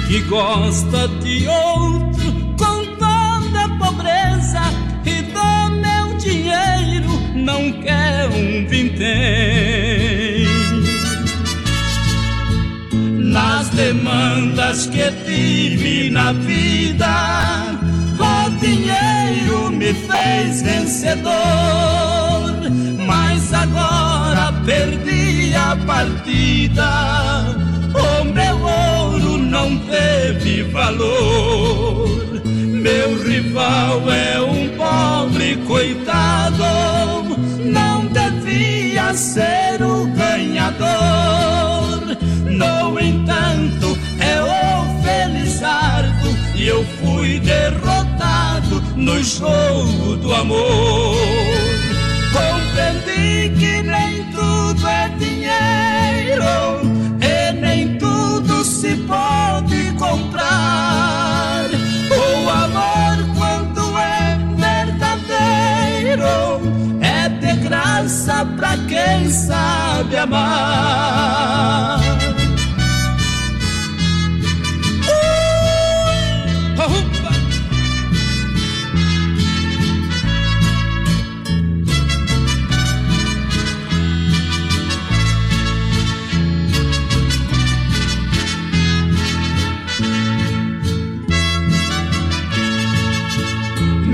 que gosta de outro com toda pobreza e do meu dinheiro não quer um vintém. Nas demandas que tive na vida, o dinheiro me fez vencedor. Mas agora perdi a partida, o meu ouro não teve valor. Meu rival é um pobre coitado, não devia ser o ganhador. No entanto, é o Felizardo e eu fui derrotado no jogo do amor. Compreendi que nem tudo é dinheiro e nem tudo se pode comprar. O amor, quando é verdadeiro, é de graça pra quem sabe amar.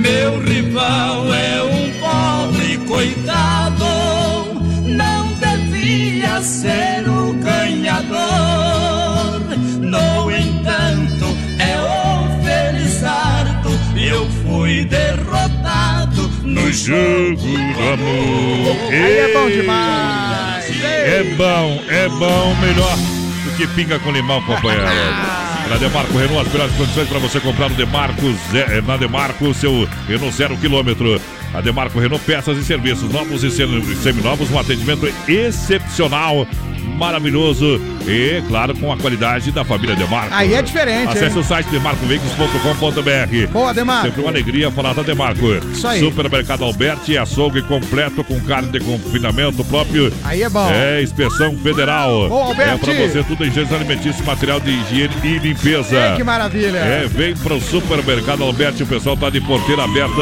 Meu rival é um pobre coitado, não devia ser o ganhador. No entanto, é o Felizardo e eu fui derrotado no jogo do amor. Aí é bom demais. É bom, é bom, melhor do que pinga com limão, companheiro. Na Demarco Renault, as melhores condições para você comprar no Demarco, Zé- na Demarco, seu Renault zero quilômetro. A Demarco Renault, peças e serviços novos e semi- seminovos, um atendimento excepcional, maravilhoso e, claro, com a qualidade da família Demarco. Aí é diferente, Acesse hein? o site demarcoveículos.com.br. Boa, Demarco. Sempre uma alegria falar da Demarco. Isso aí. Supermercado Alberti, açougue completo com carne de confinamento próprio. Aí é bom. É, inspeção federal. Boa, Alberti. É pra você tudo em gêneros alimentícios, material de higiene e limpeza. Ei, que maravilha. É, vem pro Supermercado Alberti, o pessoal tá de porteira aberta,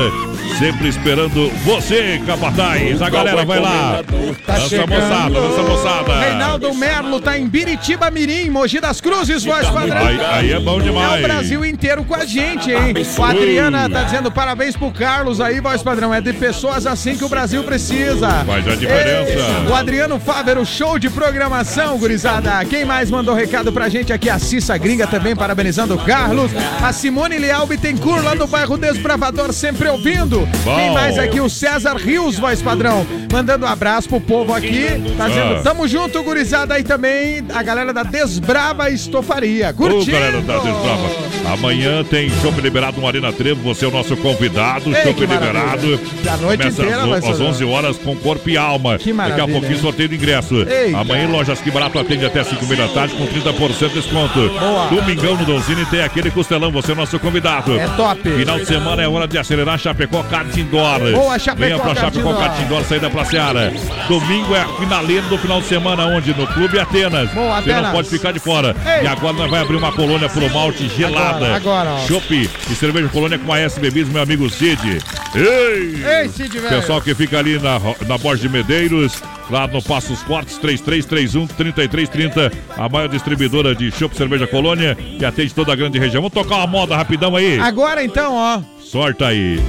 sempre esperando você, capataz. A galera vai lá. Tá chegando. moçada, lança a moçada. Reinaldo Merlo tá em Biritiba Mirim, Mogi das Cruzes, voz padrão. Aí, aí é bom demais. É o Brasil inteiro com a gente, hein? O Adriana tá dizendo parabéns pro Carlos aí, voz padrão. É de pessoas assim que o Brasil precisa. Faz a diferença. Ei, o Adriano Fávero, show de programação, gurizada. Quem mais mandou recado pra gente aqui? A Cissa Gringa também, parabenizando o Carlos. A Simone Leal Bittencourt, lá do bairro Desbravador, sempre ouvindo. Bom. Quem mais aqui? O César Rios, voz padrão. Mandando um abraço pro povo aqui. Tá dizendo, Ah. tamo junto, gurizada. Aí também a galera da Desbrava Estofaria. Ô, Curtindo. galera da Desbrava. Amanhã tem chopp liberado no Arena Trevo. Você é o nosso convidado. Ei, que maravilha. liberado. A noite Começa inteira às, às ser- 11 horas com corpo e alma. Daqui a maravilha, pouquinho sorteio de ingresso. Eita. Amanhã em Lojas Que Barato atende até 5 mil da tarde com 30% de desconto. Boa. Domingão no Donzini tem aquele costelão. Você é o nosso convidado. É top. Final de semana é hora de acelerar Chapecó Kart Indoor. Boa, Venha pra Kart Chapecó Indoor. Saída pra Seara. Domingo é a finaleira do final de semana, onde? No Clube Atenas. Boa, Você não Atenas. pode ficar de fora. Ei. E agora nós vai abrir uma colônia pro malte gelada. Agora, agora, ó. Chopp e cerveja colônia com a S Bebidas, meu amigo Cid. Ei! Ei, Cid, velho. Pessoal que fica ali na, na Borges de Medeiros, lá no Passos Fortes, 3331-3330, a maior distribuidora de chopp cerveja colônia, que atende toda a grande região. Vamos tocar uma moda rapidão aí. Agora então, ó. Sorta aí.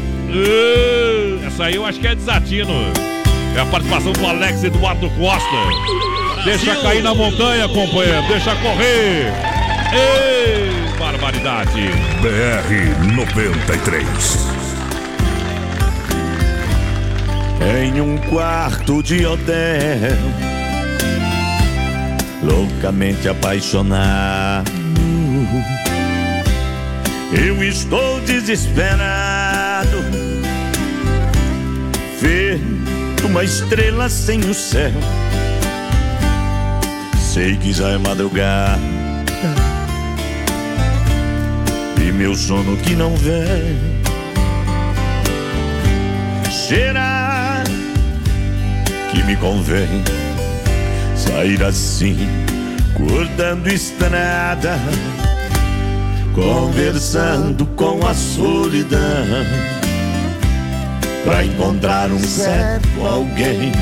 Essa aí eu acho que é desatino. É a participação do Alex Eduardo Costa. Deixa cair na montanha, companheiro. Deixa correr. Ei, barbaridade. BR 93. Em um quarto de hotel, loucamente apaixonado. Eu estou desesperado, feito uma estrela sem o céu. Sei que já é madrugada e meu sono que não vem. Será que me convém sair assim, cortando estrada, conversando com a solidão, pra encontrar um certo alguém?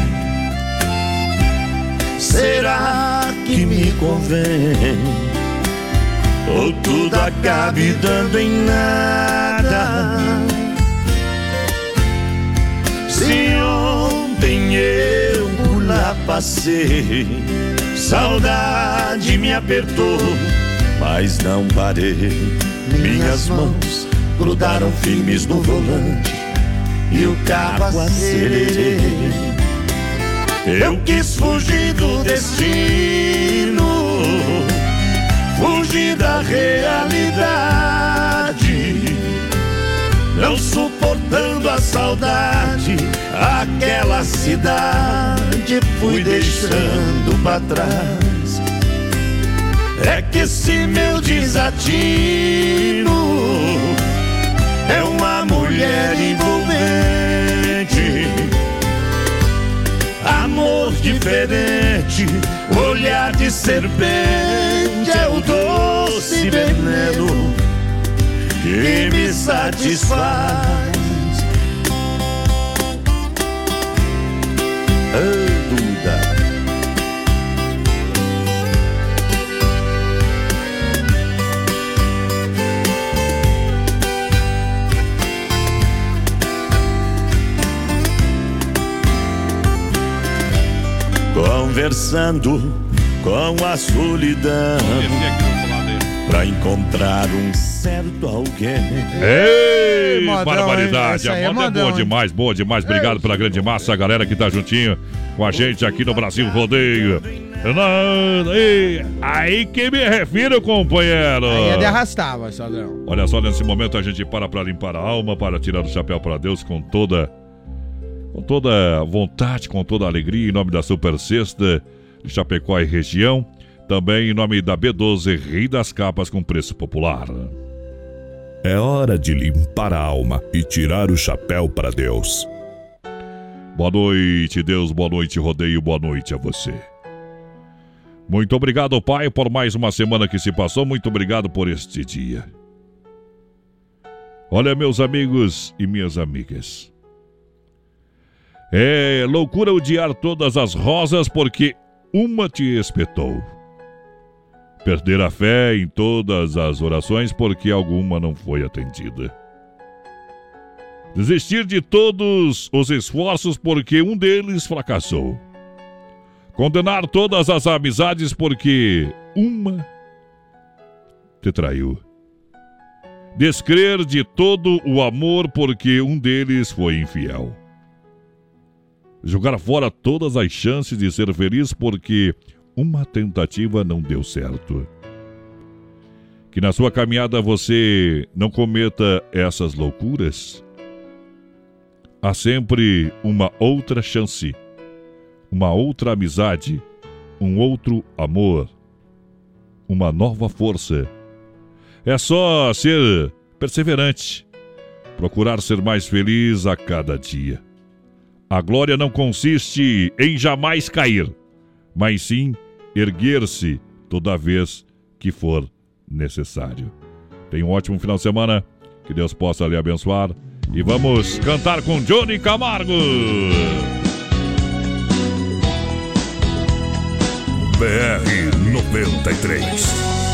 Será que me convém? Ou tudo acabe dando em nada? Se ontem eu por lá passei, saudade me apertou, mas não parei. Minhas mãos grudaram firmes no volante e o acelerei. Eu quis fugir do destino, fugir da realidade. Não suportando a saudade, aquela cidade fui deixando pra trás. É que esse meu desatino é uma mulher envolvente, amor diferente, olhar de serpente é o doce veneno que me satisfaz. Conversando com a solidão pra encontrar um certo alguém. Ei, modão, hein? barbaridade. Aí é A moda é modão, boa hein? demais, boa demais. Obrigado pela grande massa, a galera que tá juntinho com a gente aqui no Brasil Rodeio. Não, ei, Aí que me refiro, companheiro. Aí é de arrastar, vai, Sadrão. Olha só, nesse momento a gente para para limpar a alma, para tirar o chapéu para Deus com toda com toda vontade, com toda alegria, em nome da Super Sexta de Chapecó e região, também em nome da B12 Rei das Capas com preço popular. É hora de limpar a alma e tirar o chapéu para Deus. Boa noite, Deus, boa noite, rodeio, boa noite a você. Muito obrigado, Pai, por mais uma semana que se passou, muito obrigado por este dia. Olha, meus amigos e minhas amigas. É loucura odiar todas as rosas porque uma te espetou. Perder a fé em todas as orações porque alguma não foi atendida. Desistir de todos os esforços porque um deles fracassou. Condenar todas as amizades porque uma te traiu. Descrer de todo o amor porque um deles foi infiel. Jogar fora todas as chances de ser feliz porque uma tentativa não deu certo. Que na sua caminhada você não cometa essas loucuras. Há sempre uma outra chance, uma outra amizade, um outro amor, uma nova força. É só ser perseverante, procurar ser mais feliz a cada dia. A glória não consiste em jamais cair, mas sim erguer-se toda vez que for necessário. Tenha um ótimo final de semana, que Deus possa lhe abençoar e vamos cantar com Johnny Camargo. BR 93.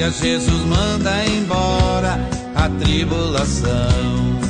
Vitória. Jesus manda embora a tribulação.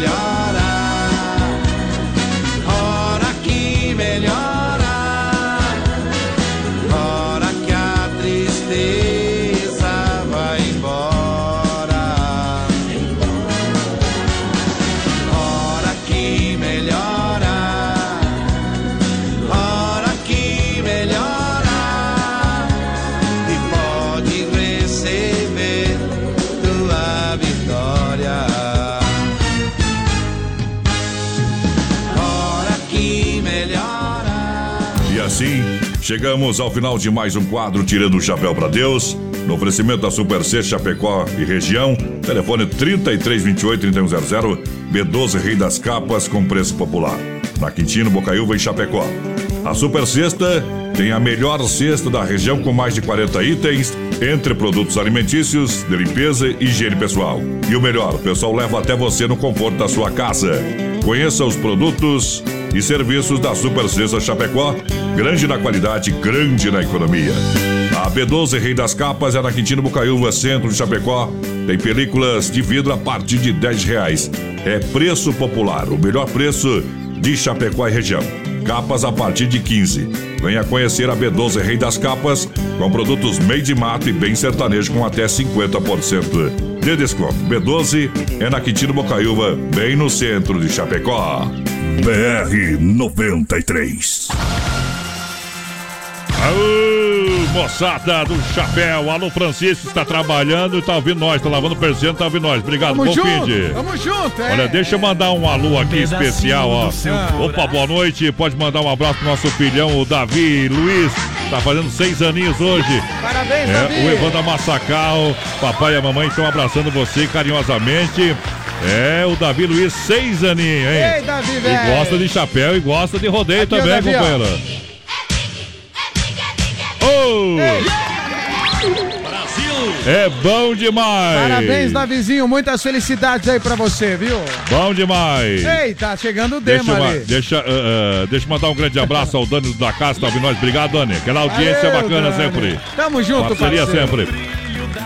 Que chegamos ao final de mais um quadro Tirando o Chapéu para Deus. No oferecimento da Super C Chapecó e região. Telefone 3328-3100. B12 Rei das Capas com preço popular. Na Quintino, Bocaiúva e Chapecó. A Super Sexta tem a melhor cesta da região com mais de 40 itens, entre produtos alimentícios, de limpeza e higiene pessoal. E o melhor, o pessoal leva até você no conforto da sua casa. Conheça os produtos e serviços da Super Cesta Chapecó, grande na qualidade, grande na economia. A B12 Rei das Capas é na Quintino Bocaiúva, centro de Chapecó. Tem películas de vidro a partir de 10 reais. É preço popular, o melhor preço de Chapecó e região. Capas a partir de 15. Venha conhecer a B12 Rei das Capas, com produtos meio de mato e bem sertanejo com até 50% de desconto. B12 é na Quintino Bocaiúva, bem no centro de Chapecó. BR 93. Aô, moçada do chapéu. Alô, Francisco está trabalhando e tá ouvindo nós, tá lavando persiana, tá ouvindo nós. Obrigado, Tamo bom junto, fim de. tamo junto, é. Olha, deixa eu mandar um alô aqui especial, ó. Opa, boa noite. Pode mandar um abraço pro nosso filhão, o Davi Luiz. Tá fazendo seis aninhos hoje. Parabéns, É, Davi. o Evandro Massacal, papai e a mamãe estão abraçando você carinhosamente. É, o Davi Luiz, seis aninhos, hein? Ei, Davi, E velho. gosta de chapéu e gosta de rodeio Aqui, também, Davi, companheiro. Ô! É bom demais! Parabéns, Davizinho. Muitas felicidades aí pra você, viu? Bom demais! Ei, tá chegando o Deixa, Dema ma- ali. deixa, ah, ah, deixa eu mandar um grande abraço ao Dani da Casa, tá ouvindo nós? Obrigado, Dani. Aquela audiência Valeu, bacana Dani. sempre. Tamo junto, Parceria parceiro. sempre.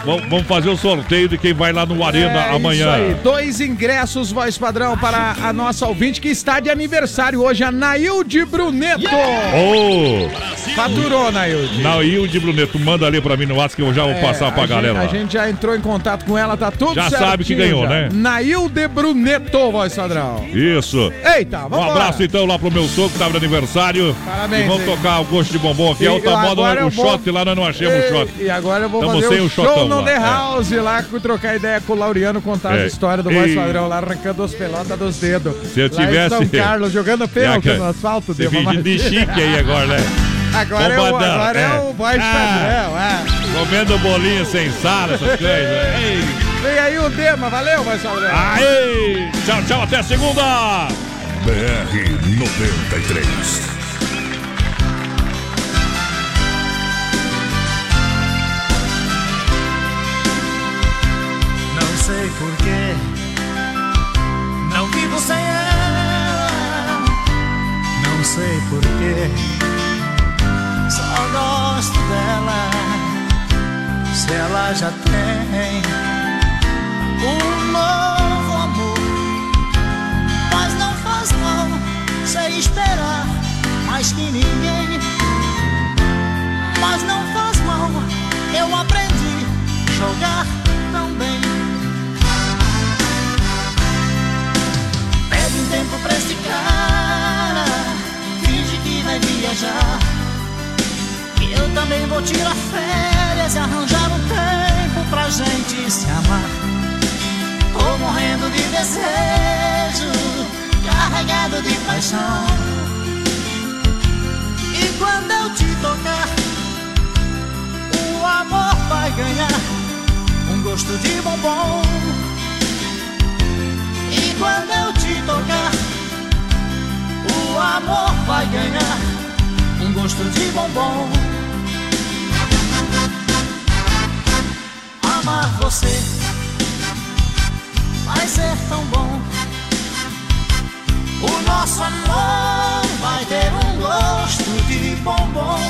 Vamos fazer o sorteio de quem vai lá no Arena É amanhã. Isso aí, dois ingressos, voz padrão, para a nossa ouvinte que está de aniversário hoje, a Nailde Bruneto. Ô! Faturou, Nailde. Nailde Bruneto, manda ali pra mim no WhatsApp que eu já vou É, passar pra a galera gente. A gente já entrou em contato com ela, tá tudo Já certinho. sabe que ganhou, já. né? Nailde Bruneto, voz padrão. Isso. Eita, Um vamos abraço então lá pro meu sogro que tava de aniversário. Parabéns, E vamos hein? tocar o gosto de bombom aqui. E A outra moda, o vou- shot lá nós não achamos o shot. E agora eu vou Tamo fazer sem o shotão no lá, The é. House lá, com- trocar ideia com o Laureano, contar É. a história do voz padrão lá, arrancando as pelotas dos dedos. Se eu Lá em tivesse- São Carlos, jogando pênalti no asfalto. Você deu uma finge de chique aí agora, né? Agora, é o, agora é. é. o voz Ah. padrão, é. Comendo bolinho sem sal, essas *laughs* coisas. Ei. Vem aí o Dema, valeu, voz padrão. Aê! Tchau, tchau, até segunda! BR 93. Sei porquê, só gosto dela. Se ela já tem um novo amor, mas não faz mal, sei esperar mais que ninguém. Mas não faz mal, eu aprendi a jogar tão bem. Pede um tempo pra que vai viajar. Que eu também vou tirar férias e arranjar um tempo pra gente se amar. Tô morrendo de desejo, carregado de paixão. E quando eu te tocar, o amor vai ganhar um gosto de bombom. E quando eu te tocar, o amor vai ganhar um gosto de bombom. Amar você vai ser tão bom. O nosso amor vai ter um gosto de bombom.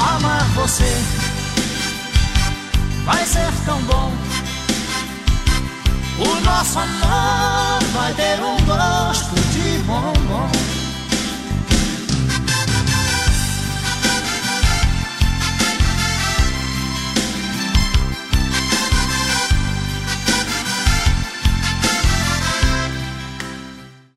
Amar você vai ser tão bom. O nosso amor vai ter want.